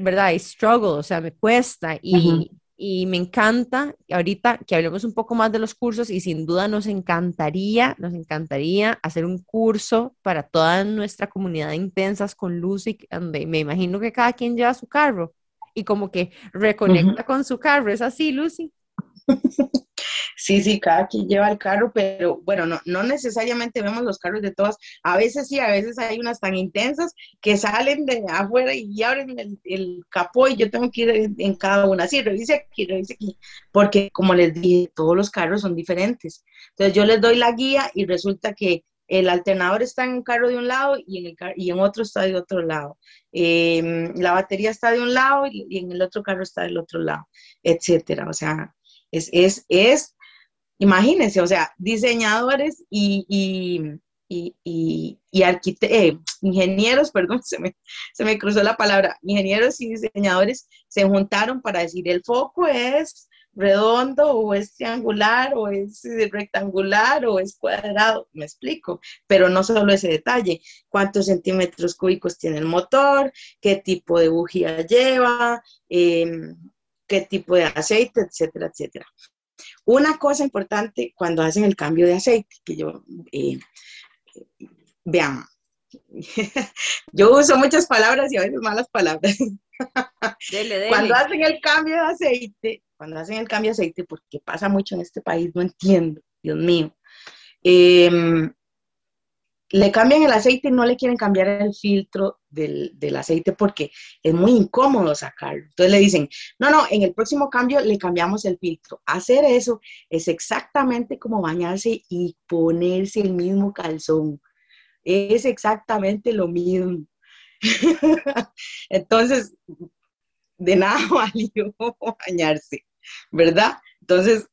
¿verdad? I struggle, o sea, me cuesta y, y me encanta ahorita que hablemos un poco más de los cursos y sin duda nos encantaría, nos encantaría hacer un curso para toda nuestra comunidad de intensas con Lucy, donde me imagino que cada quien lleva su carro y como que reconecta con su carro, ¿es así, Lucy? Sí, sí, cada quien lleva el carro, pero bueno, no, no necesariamente vemos los carros de todas. A veces sí, a veces hay unas tan intensas que salen de afuera y abren el, capó y yo tengo que ir en, cada una. Sí, revise aquí, revise aquí, porque como les dije, todos los carros son diferentes. Entonces yo les doy la guía y resulta que el alternador está en un carro de un lado y en, el y en otro está de otro lado. Em, la batería está de un lado y, y, en el otro carro está del otro lado, etcétera. O sea, es, es, es Imagínense, o sea, diseñadores y, y, y, eh, ingenieros, perdón, se me, se me cruzó la palabra, ingenieros y diseñadores se juntaron para decir el foco es redondo o es triangular o es rectangular o es cuadrado, me explico, pero no solo ese detalle, cuántos centímetros cúbicos tiene el motor, qué tipo de bujía lleva, em, qué tipo de aceite, etcétera, etcétera. Una cosa importante cuando hacen el cambio de aceite, que yo, eh, vean, yo uso muchas palabras y a veces malas palabras. Cuando hacen el cambio de aceite, cuando hacen el cambio de aceite, porque pasa mucho en este país, no entiendo, Dios mío. Eh, le cambian el aceite y no le quieren cambiar el filtro del, aceite porque es muy incómodo sacarlo. Entonces le dicen, no, no, en el próximo cambio le cambiamos el filtro. Hacer eso es exactamente como bañarse y ponerse el mismo calzón. Es exactamente lo mismo. Entonces, de nada valió bañarse, ¿verdad? Entonces,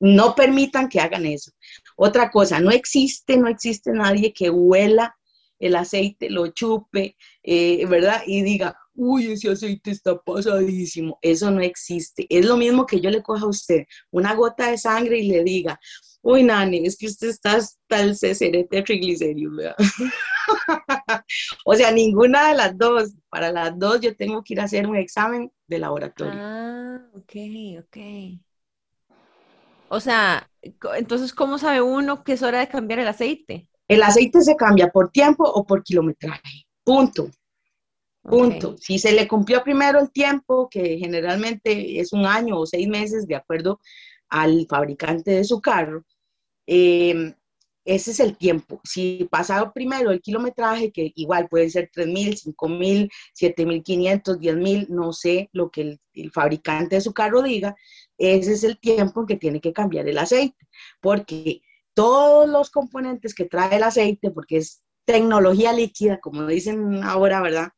no permitan que hagan eso. Otra cosa, no existe, no existe nadie que huela el aceite, lo chupe, eh, ¿verdad? Y diga, uy, ese aceite está pasadísimo. Eso no existe. Es lo mismo que yo le coja a usted una gota de sangre y le diga, uy, Nani, es que usted está hasta el de triglicéridos, ¿verdad? o sea, ninguna de las dos. Para las dos yo tengo que ir a hacer un examen de laboratorio. Ah, ok, ok. O sea, entonces, ¿cómo sabe uno que es hora de cambiar el aceite? El aceite se cambia por tiempo o por kilometraje. Punto. Punto. Si se le cumplió primero el tiempo, que generalmente es un año o seis meses, de acuerdo al fabricante de su carro, em, ese es el tiempo. Si pasado primero el kilometraje, que igual puede ser 3.000, 5.000, 7.500, 10.000, no sé lo que el, el, fabricante de su carro diga, ese es el tiempo en que tiene que cambiar el aceite, porque todos los componentes que trae el aceite, porque es tecnología líquida, como dicen ahora, ¿verdad?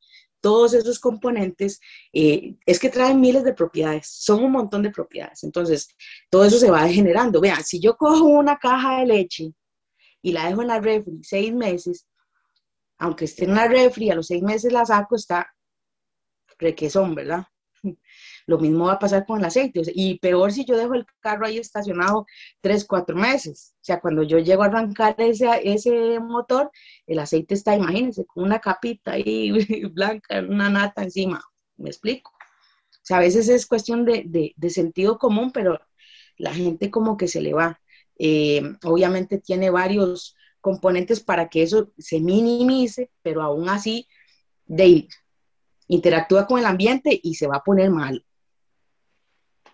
Todos esos componentes eh, es que traen miles de propiedades, son un montón de propiedades. Entonces, todo eso se va degenerando. Vean, si yo cojo una caja de leche y la dejo en la refri seis meses, aunque esté en la refri, a los seis meses la saco, está requesón, ¿verdad? Lo mismo va a pasar con el aceite. y peor si yo dejo el carro ahí estacionado tres, cuatro meses. O sea, cuando yo llego a arrancar ese, ese motor, el aceite está, imagínense, con una capita ahí blanca, una nata encima. ¿Me explico? O sea, a veces es cuestión de, sentido común, pero la gente como que se le va. Eh, obviamente tiene varios componentes para que eso se minimice, pero aún así, de interactúa con el ambiente y se va a poner mal.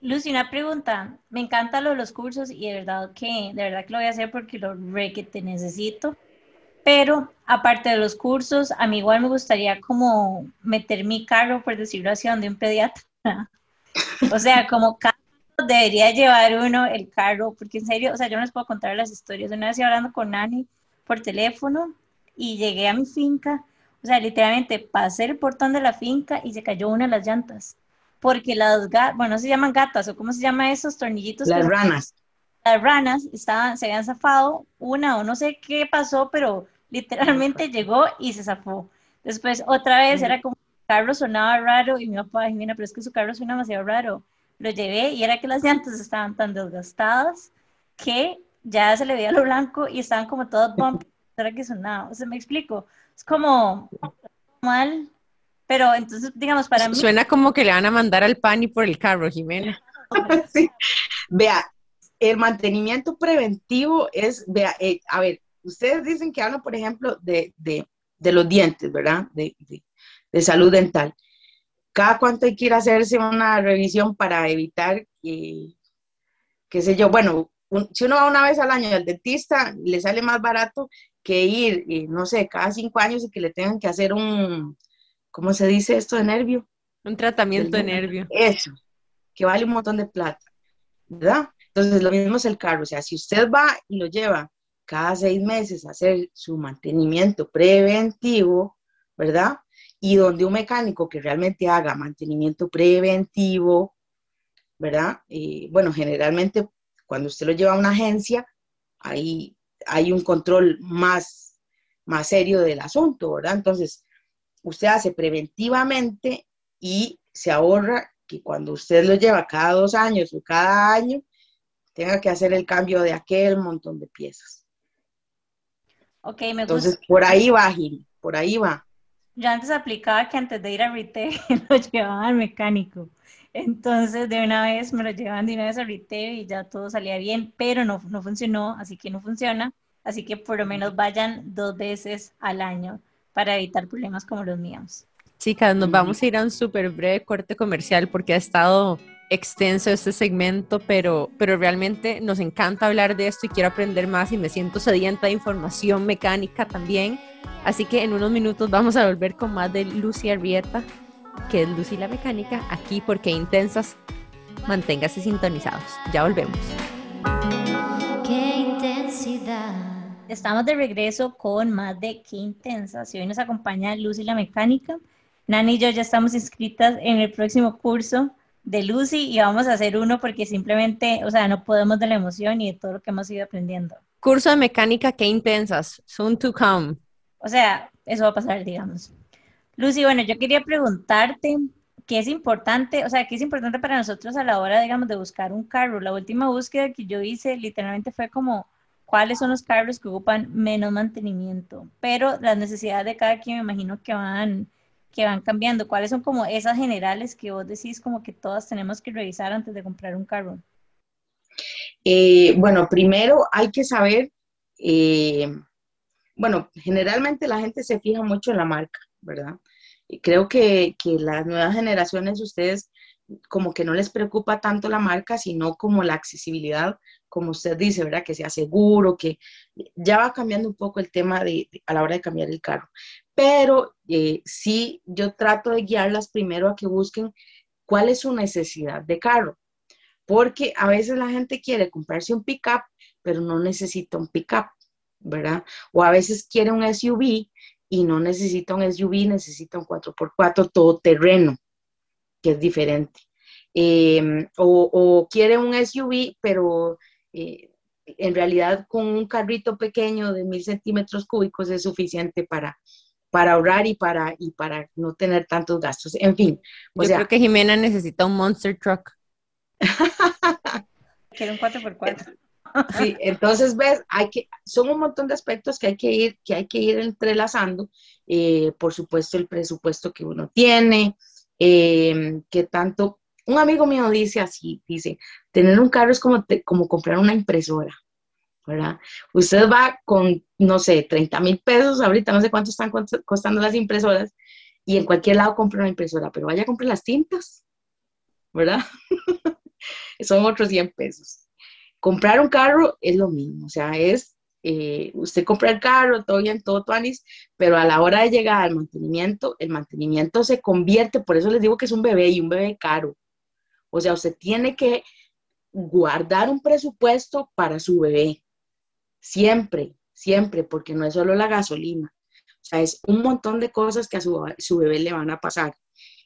Lucy, una pregunta. Me encantan los cursos y de verdad que, de verdad que lo voy a hacer porque lo re que te necesito. Pero aparte de los cursos, a mí igual me gustaría como meter mi carro, por decirlo así, donde un pediatra. o sea, como cada debería llevar uno el carro, porque en serio, o sea, yo no les puedo contar las historias. Una vez hablando con Nani por teléfono y llegué a mi finca, o sea, literalmente pasé el portón de la finca y se cayó una de las llantas. Porque las gatas, bueno, se llaman gatas, o cómo se llama esos tornillitos. Las ranas. Las ranas estaban, se habían zafado, una o no sé qué pasó, pero literalmente llegó y se zafó. Después, otra vez, era como el carro sonaba raro y mi papá, mira, pero es que su carro suena demasiado raro lo llevé y era que las llantas estaban tan desgastadas que ya se le veía lo blanco y estaban como todas bump, era que sonaba, o sea, me explico, es como mal, pero entonces, digamos, para mí... Suena como que le van a mandar al pan y por el carro, Jimena. sí. Vea, el mantenimiento preventivo es, vea, eh, a ver, ustedes dicen que hablan, por ejemplo, de, de, de los dientes, ¿verdad? De, de, salud dental cada cuánto hay que ir a hacerse una revisión para evitar que, qué sé yo, bueno, si uno va una vez al año al dentista, le sale más barato que ir, eh, no sé, cada cinco años y que le tengan que hacer un, ¿cómo se dice esto de nervio? Un tratamiento de nervio. Eso, que vale un montón de plata, ¿verdad? Entonces, lo mismo es el carro, o sea, si usted va y lo lleva cada seis meses a hacer su mantenimiento preventivo, ¿verdad? y donde un mecánico que realmente haga mantenimiento preventivo, ¿verdad? Eh, bueno, generalmente cuando usted lo lleva a una agencia, ahí hay un control más, más serio del asunto, ¿verdad? Entonces, usted hace preventivamente y se ahorra que cuando usted lo lleva cada dos años o cada año, tenga que hacer el cambio de aquel montón de piezas. Ok, me gusta. Entonces, por ahí va, Gil, por ahí va. Yo antes aplicaba que antes de ir a retail lo llevaban al mecánico. Entonces, de una vez me lo llevaban de una vez a retail y ya todo salía bien, pero no, no funcionó, así que no funciona. Así que por lo menos vayan dos veces al año para evitar problemas como los míos. Chicas, nos vamos a ir a un súper breve corte comercial porque ha estado extenso este segmento, pero, pero realmente nos encanta hablar de esto y quiero aprender más y me siento sedienta de información mecánica también. Así que en unos minutos vamos a volver con más de Lucy Arrieta, que es Lucy la mecánica, aquí porque intensas. Manténgase sintonizados. Ya volvemos. Qué intensidad. Estamos de regreso con más de Qué intensas. Y hoy nos acompaña Lucy la mecánica. Nani y yo ya estamos inscritas en el próximo curso de Lucy y vamos a hacer uno porque simplemente, o sea, no podemos de la emoción y de todo lo que hemos ido aprendiendo. Curso de mecánica, qué intensas, soon to come. O sea, eso va a pasar, digamos. Lucy, bueno, yo quería preguntarte qué es importante, o sea, qué es importante para nosotros a la hora, digamos, de buscar un carro. La última búsqueda que yo hice literalmente fue como cuáles son los carros que ocupan menos mantenimiento, pero las necesidades de cada quien me imagino que van que van cambiando? ¿Cuáles son como esas generales que vos decís como que todas tenemos que revisar antes de comprar un carro? Eh, bueno, primero hay que saber, eh, bueno, generalmente la gente se fija mucho en la marca, ¿verdad? Y creo que, que las nuevas generaciones, ustedes como que no les preocupa tanto la marca, sino como la accesibilidad, como usted dice, ¿verdad? Que sea seguro, que ya va cambiando un poco el tema de, a la hora de cambiar el carro pero eh, sí yo trato de guiarlas primero a que busquen cuál es su necesidad de carro, porque a veces la gente quiere comprarse un pickup, pero no necesita un pickup, ¿verdad? O a veces quiere un SUV y no necesita un SUV, necesita un 4x4 todoterreno, que es diferente. Em, o, quiere un SUV, pero eh, en realidad con un carrito pequeño de mil centímetros cúbicos es suficiente para, para ahorrar y para, y para no tener tantos gastos. En fin. Yo creo que Jimena necesita un monster truck. Quiero un 4x4. Entonces ves, hay que, son un montón de aspectos que hay que ir, que hay que ir entrelazando. Eh, por supuesto, el presupuesto que uno tiene, eh, que tanto, un amigo mío dice así, dice, tener un carro es como, como comprar una impresora. ¿verdad? Usted va con, no sé, 30 mil pesos, ahorita no sé cuánto están costando las impresoras, y en cualquier lado compra una impresora, pero vaya a comprar las tintas, ¿verdad? Son otros 100 pesos. Comprar un carro es lo mismo, o sea, es, eh, usted compra el carro, todo bien, todo tuanis, pero a la hora de llegar al mantenimiento, el mantenimiento se convierte, por eso les digo que es un bebé y un bebé caro. O sea, usted tiene que guardar un presupuesto para su bebé, siempre, siempre, porque no es solo la gasolina, o sea, es un montón de cosas que a su, bebé le van a pasar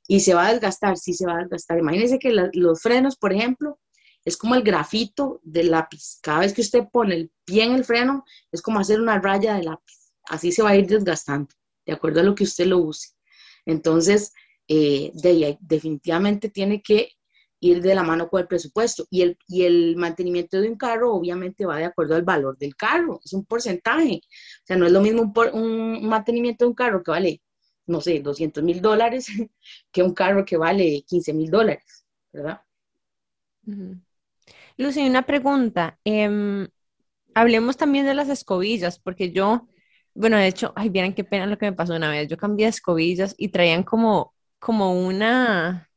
y se va a desgastar, sí se va a desgastar. Imagínense que los frenos, por ejemplo, es como el grafito del lápiz. Cada vez que usted pone el pie en el freno, es como hacer una raya de lápiz. Así se va a ir desgastando, de acuerdo a lo que usted lo use. Entonces, eh, de definitivamente tiene que ir de la mano con el presupuesto. Y el, y el mantenimiento de un carro obviamente va de acuerdo al valor del carro, es un porcentaje. O sea, no es lo mismo un, un mantenimiento de un carro que vale, no sé, 200 mil dólares que un carro que vale 15 mil dólares, ¿verdad? Lucy, una pregunta. Em, hablemos también de las escobillas, porque yo, bueno, de hecho, ay, vieran qué pena lo que me pasó una vez. Yo cambié de escobillas y traían como, como una,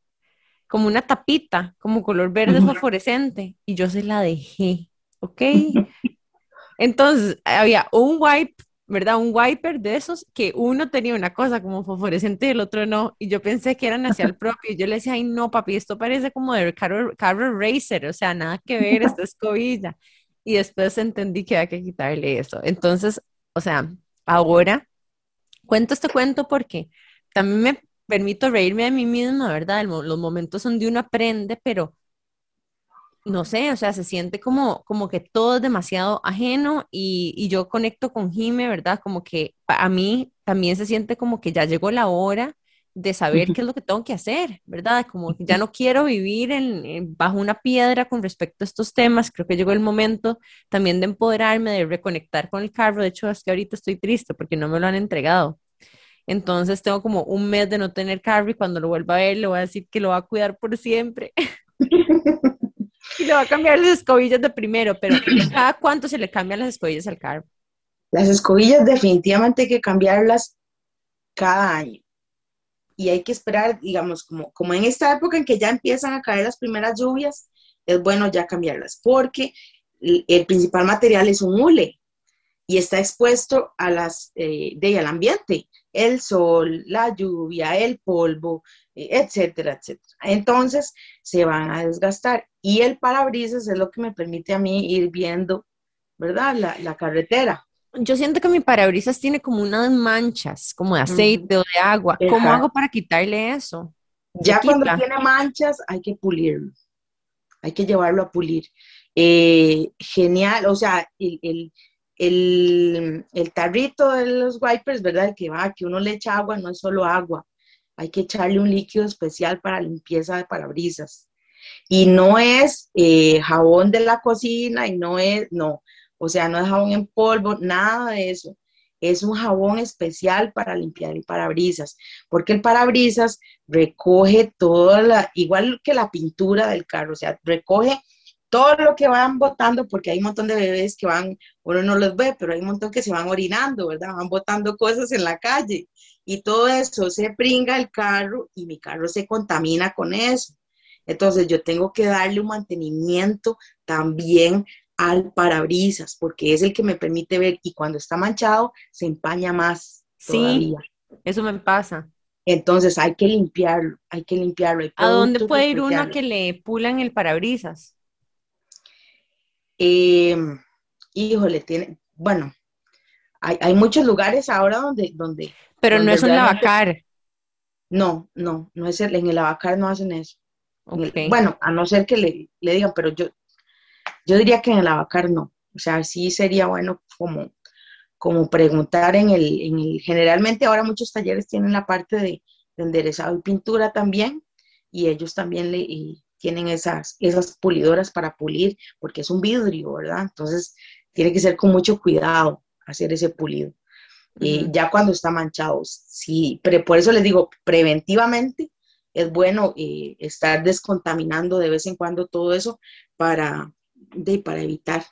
como una tapita, como color verde fosforescente, y yo se la dejé, ¿ok? Entonces, había un wipe, ¿verdad? Un wiper de esos que uno tenía una cosa como fosforescente y el otro no, y yo pensé que eran hacia el propio, y yo le decía, ay, no, papi, esto parece como de carro, carro racer, o sea, nada que ver, esta escobilla. Y después entendí que había que quitarle eso. Entonces, o sea, ahora cuento este cuento porque también me permito reírme de mí misma, ¿verdad? los momentos donde uno aprende, pero no sé, o sea, se siente como, como que todo es demasiado ajeno y, yo conecto con Jime, ¿verdad? Como que a mí también se siente como que ya llegó la hora de saber qué es lo que tengo que hacer, ¿verdad? Como que ya no quiero vivir en, bajo una piedra con respecto a estos temas, creo que llegó el momento también de empoderarme, de reconectar con el carro, de hecho, es que ahorita estoy triste porque no me lo han entregado. Entonces tengo como un mes de no tener carro y cuando lo vuelva a ver le voy a decir que lo va a cuidar por siempre. y le va a cambiar las escobillas de primero, pero ¿cada cuánto se le cambian las escobillas al carro? Las escobillas definitivamente hay que cambiarlas cada año. Y hay que esperar, digamos, como, como en esta época en que ya empiezan a caer las primeras lluvias, es bueno ya cambiarlas, porque el, principal material es un hule y está expuesto a las, eh, de, al ambiente el sol, la lluvia, el polvo, eh, etcétera, etcétera. Entonces se van a desgastar y el parabrisas es lo que me permite a mí ir viendo, ¿verdad? La, carretera. Yo siento que mi parabrisas tiene como unas manchas, como de aceite o de agua. ¿Cómo hago para quitarle eso? Ya cuando tiene manchas hay que pulirlo, hay que llevarlo a pulir. Eh, genial, o sea, el el, tarrito de los wipers, ¿verdad? que va, que uno le echa agua, no es solo agua. Hay que echarle un líquido especial para limpieza de parabrisas. Y no es eh, jabón de la cocina y no es, no, o sea, no es jabón en polvo, nada de eso. Es un jabón especial para limpiar el parabrisas, porque el parabrisas recoge toda la, igual que la pintura del carro, o sea, recoge todo lo que van botando, porque hay un montón de bebés que van, uno no los ve, pero hay un montón que se van orinando, ¿verdad? Van botando cosas en la calle y todo eso se pringa el carro y mi carro se contamina con eso. Entonces yo tengo que darle un mantenimiento también al parabrisas, porque es el que me permite ver y cuando está manchado se empaña más. Sí, eso me pasa. Entonces hay que limpiarlo, hay que limpiarlo. ¿A dónde puede ir uno que le pulan el parabrisas? Eh, híjole, tiene, bueno, hay, muchos lugares ahora donde... donde Pero no es un lavacar. No, no, no es el, en el lavacar no hacen eso. bueno, a no ser que le, digan, pero yo, yo diría que en el lavacar no. O sea, sí sería bueno como, como preguntar en el, en el, generalmente ahora muchos talleres tienen la parte de, de enderezado y pintura también, y ellos también le, tienen esas, esas pulidoras para pulir, porque es un vidrio, ¿verdad? Entonces, tiene que ser con mucho cuidado hacer ese pulido. Y ya cuando está manchado, sí, pero por eso les digo, preventivamente es bueno eh, estar descontaminando de vez en cuando todo eso para, de, para evitar.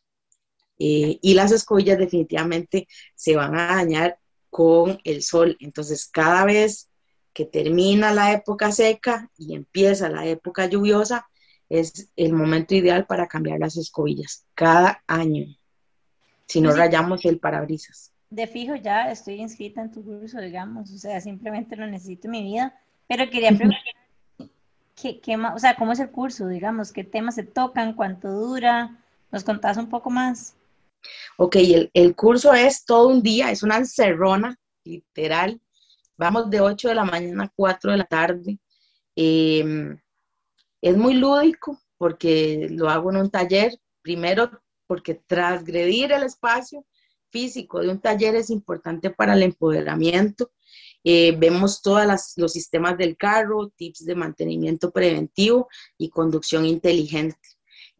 Eh, y las escobillas definitivamente se van a dañar con el sol. Entonces, cada vez que termina la época seca y empieza la época lluviosa, es el momento ideal para cambiar las escobillas cada año, si no rayamos el parabrisas. De fijo ya estoy inscrita en tu curso, digamos, o sea, simplemente lo necesito en mi vida, pero quería preguntar, ¿qué, qué, o sea, ¿cómo es el curso, digamos? ¿Qué temas se tocan? ¿Cuánto dura? ¿Nos contás un poco más? Ok, el, el curso es todo un día, es una encerrona, literal. Vamos de 8 de la mañana a 4 de la tarde. Eh, es muy lúdico porque lo hago en un taller, primero porque transgredir el espacio físico de un taller es importante para el empoderamiento. Eh, vemos todos los sistemas del carro, tips de mantenimiento preventivo y conducción inteligente.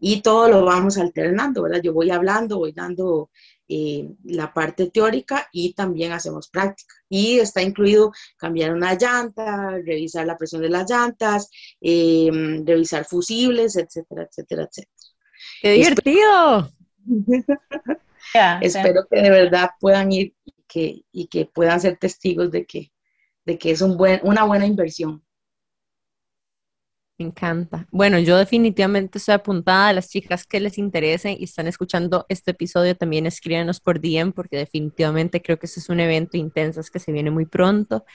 Y todo lo vamos alternando, ¿verdad? Yo voy hablando, voy dando eh, la parte teórica y también hacemos práctica. Y está incluido cambiar una llanta, revisar la presión de las llantas, em, revisar fusibles, etcétera, etcétera, etcétera. ¡Qué divertido! Espero, que de verdad puedan ir y que, y que puedan ser testigos de que, de que es un buen, una buena inversión. Me encanta. Bueno, yo definitivamente estoy apuntada a las chicas que les interese y están escuchando este episodio. También escríbanos por DM porque definitivamente creo que este es un evento intenso que se viene muy pronto.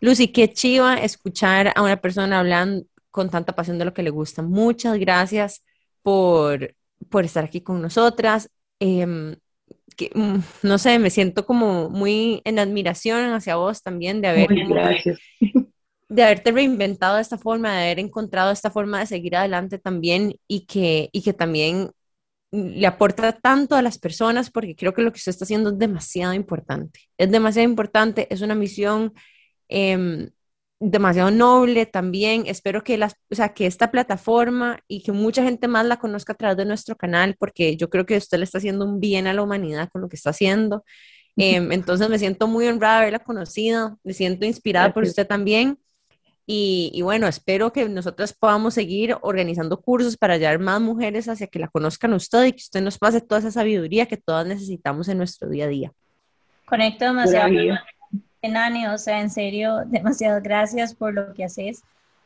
Lucy, qué chiva escuchar a una persona hablando con tanta pasión de lo que le gusta. Muchas gracias por, por estar aquí con nosotras. Em, que, mm, no sé, me siento como muy en admiración hacia vos también de haber gracias de haberte reinventado de esta forma, de haber encontrado esta forma de seguir adelante también y que, y que también le aporta tanto a las personas porque creo que lo que usted está haciendo es demasiado importante. Es demasiado importante, es una misión em, demasiado noble también. Espero que, las, o sea, que esta plataforma y que mucha gente más la conozca a través de nuestro canal porque yo creo que usted le está haciendo un bien a la humanidad con lo que está haciendo. Em, entonces me siento muy honrada de haberla conocido, me siento inspirada por usted también. Y, bueno, espero que nosotras podamos seguir organizando cursos para llevar más mujeres hacia que la conozcan usted y que usted nos pase toda esa sabiduría que todas necesitamos en nuestro día a día. Conecto demasiado. Nani, o sea, en serio, demasiadas gracias por lo que haces,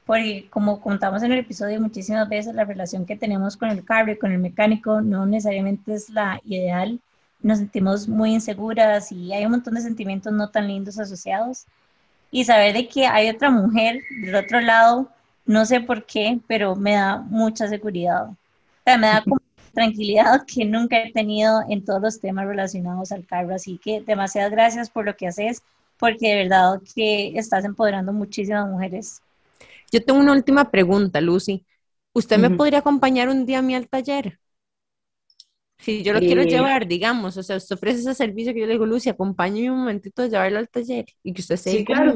porque como contamos en el episodio muchísimas veces, la relación que tenemos con el carro y con el mecánico no necesariamente es la ideal, nos sentimos muy inseguras y hay un montón de sentimientos no tan lindos asociados y saber de que hay otra mujer del otro lado, no sé por qué, pero me da mucha seguridad. O sea, me da como tranquilidad que nunca he tenido en todos los temas relacionados al carro. Así que demasiadas gracias por lo que haces, porque de verdad que estás empoderando muchísimas mujeres. Yo tengo una última pregunta, Lucy. ¿Usted me podría acompañar un día a mí al taller? Si yo lo quiero llevar, digamos, o sea, usted ofrece ese servicio que yo le digo, Lucy, acompáñeme un momentito a llevarlo al taller y que usted se sí, claro.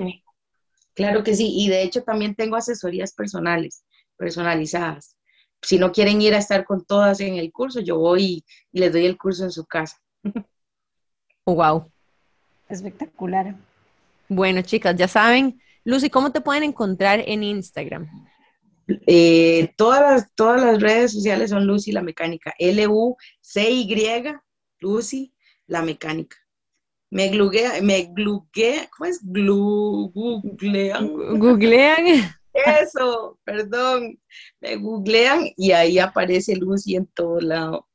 Claro que sí, y de hecho también tengo asesorías personales, personalizadas. Si no quieren ir a estar con todas en el curso, yo voy y, les doy el curso en su casa. Oh, wow. Espectacular. Bueno, chicas, ya saben, Lucy, ¿cómo te pueden encontrar en Instagram? Eh, todas, las, todas las redes sociales son Lucy la Mecánica. L-U-C-Y, Lucy la Mecánica. Me gluguea, me gluguea, ¿cómo es? googlean. Googlean. Eso, perdón. Me googlean y ahí aparece Lucy en todo lado.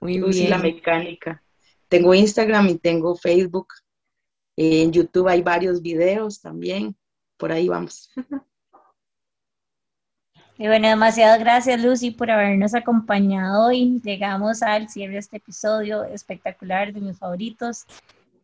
Muy Lucy la Mecánica. Tengo Instagram y tengo Facebook. En YouTube hay varios videos también. Por ahí vamos. Y bueno, demasiadas gracias Lucy por habernos acompañado hoy. Llegamos al cierre de este episodio espectacular de mis favoritos.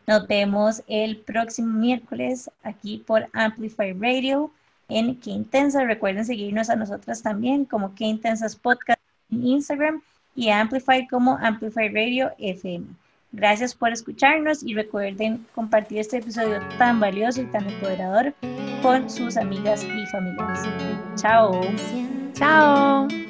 Nos vemos el próximo miércoles aquí por Amplify Radio en Qué Intensa. Recuerden seguirnos a nosotras también como Qué Intensas Podcast en Instagram y Amplify como Amplify Radio FM. Gracias por escucharnos y recuerden compartir este episodio tan valioso y tan empoderador con sus amigas y familiares. Chao. Chao.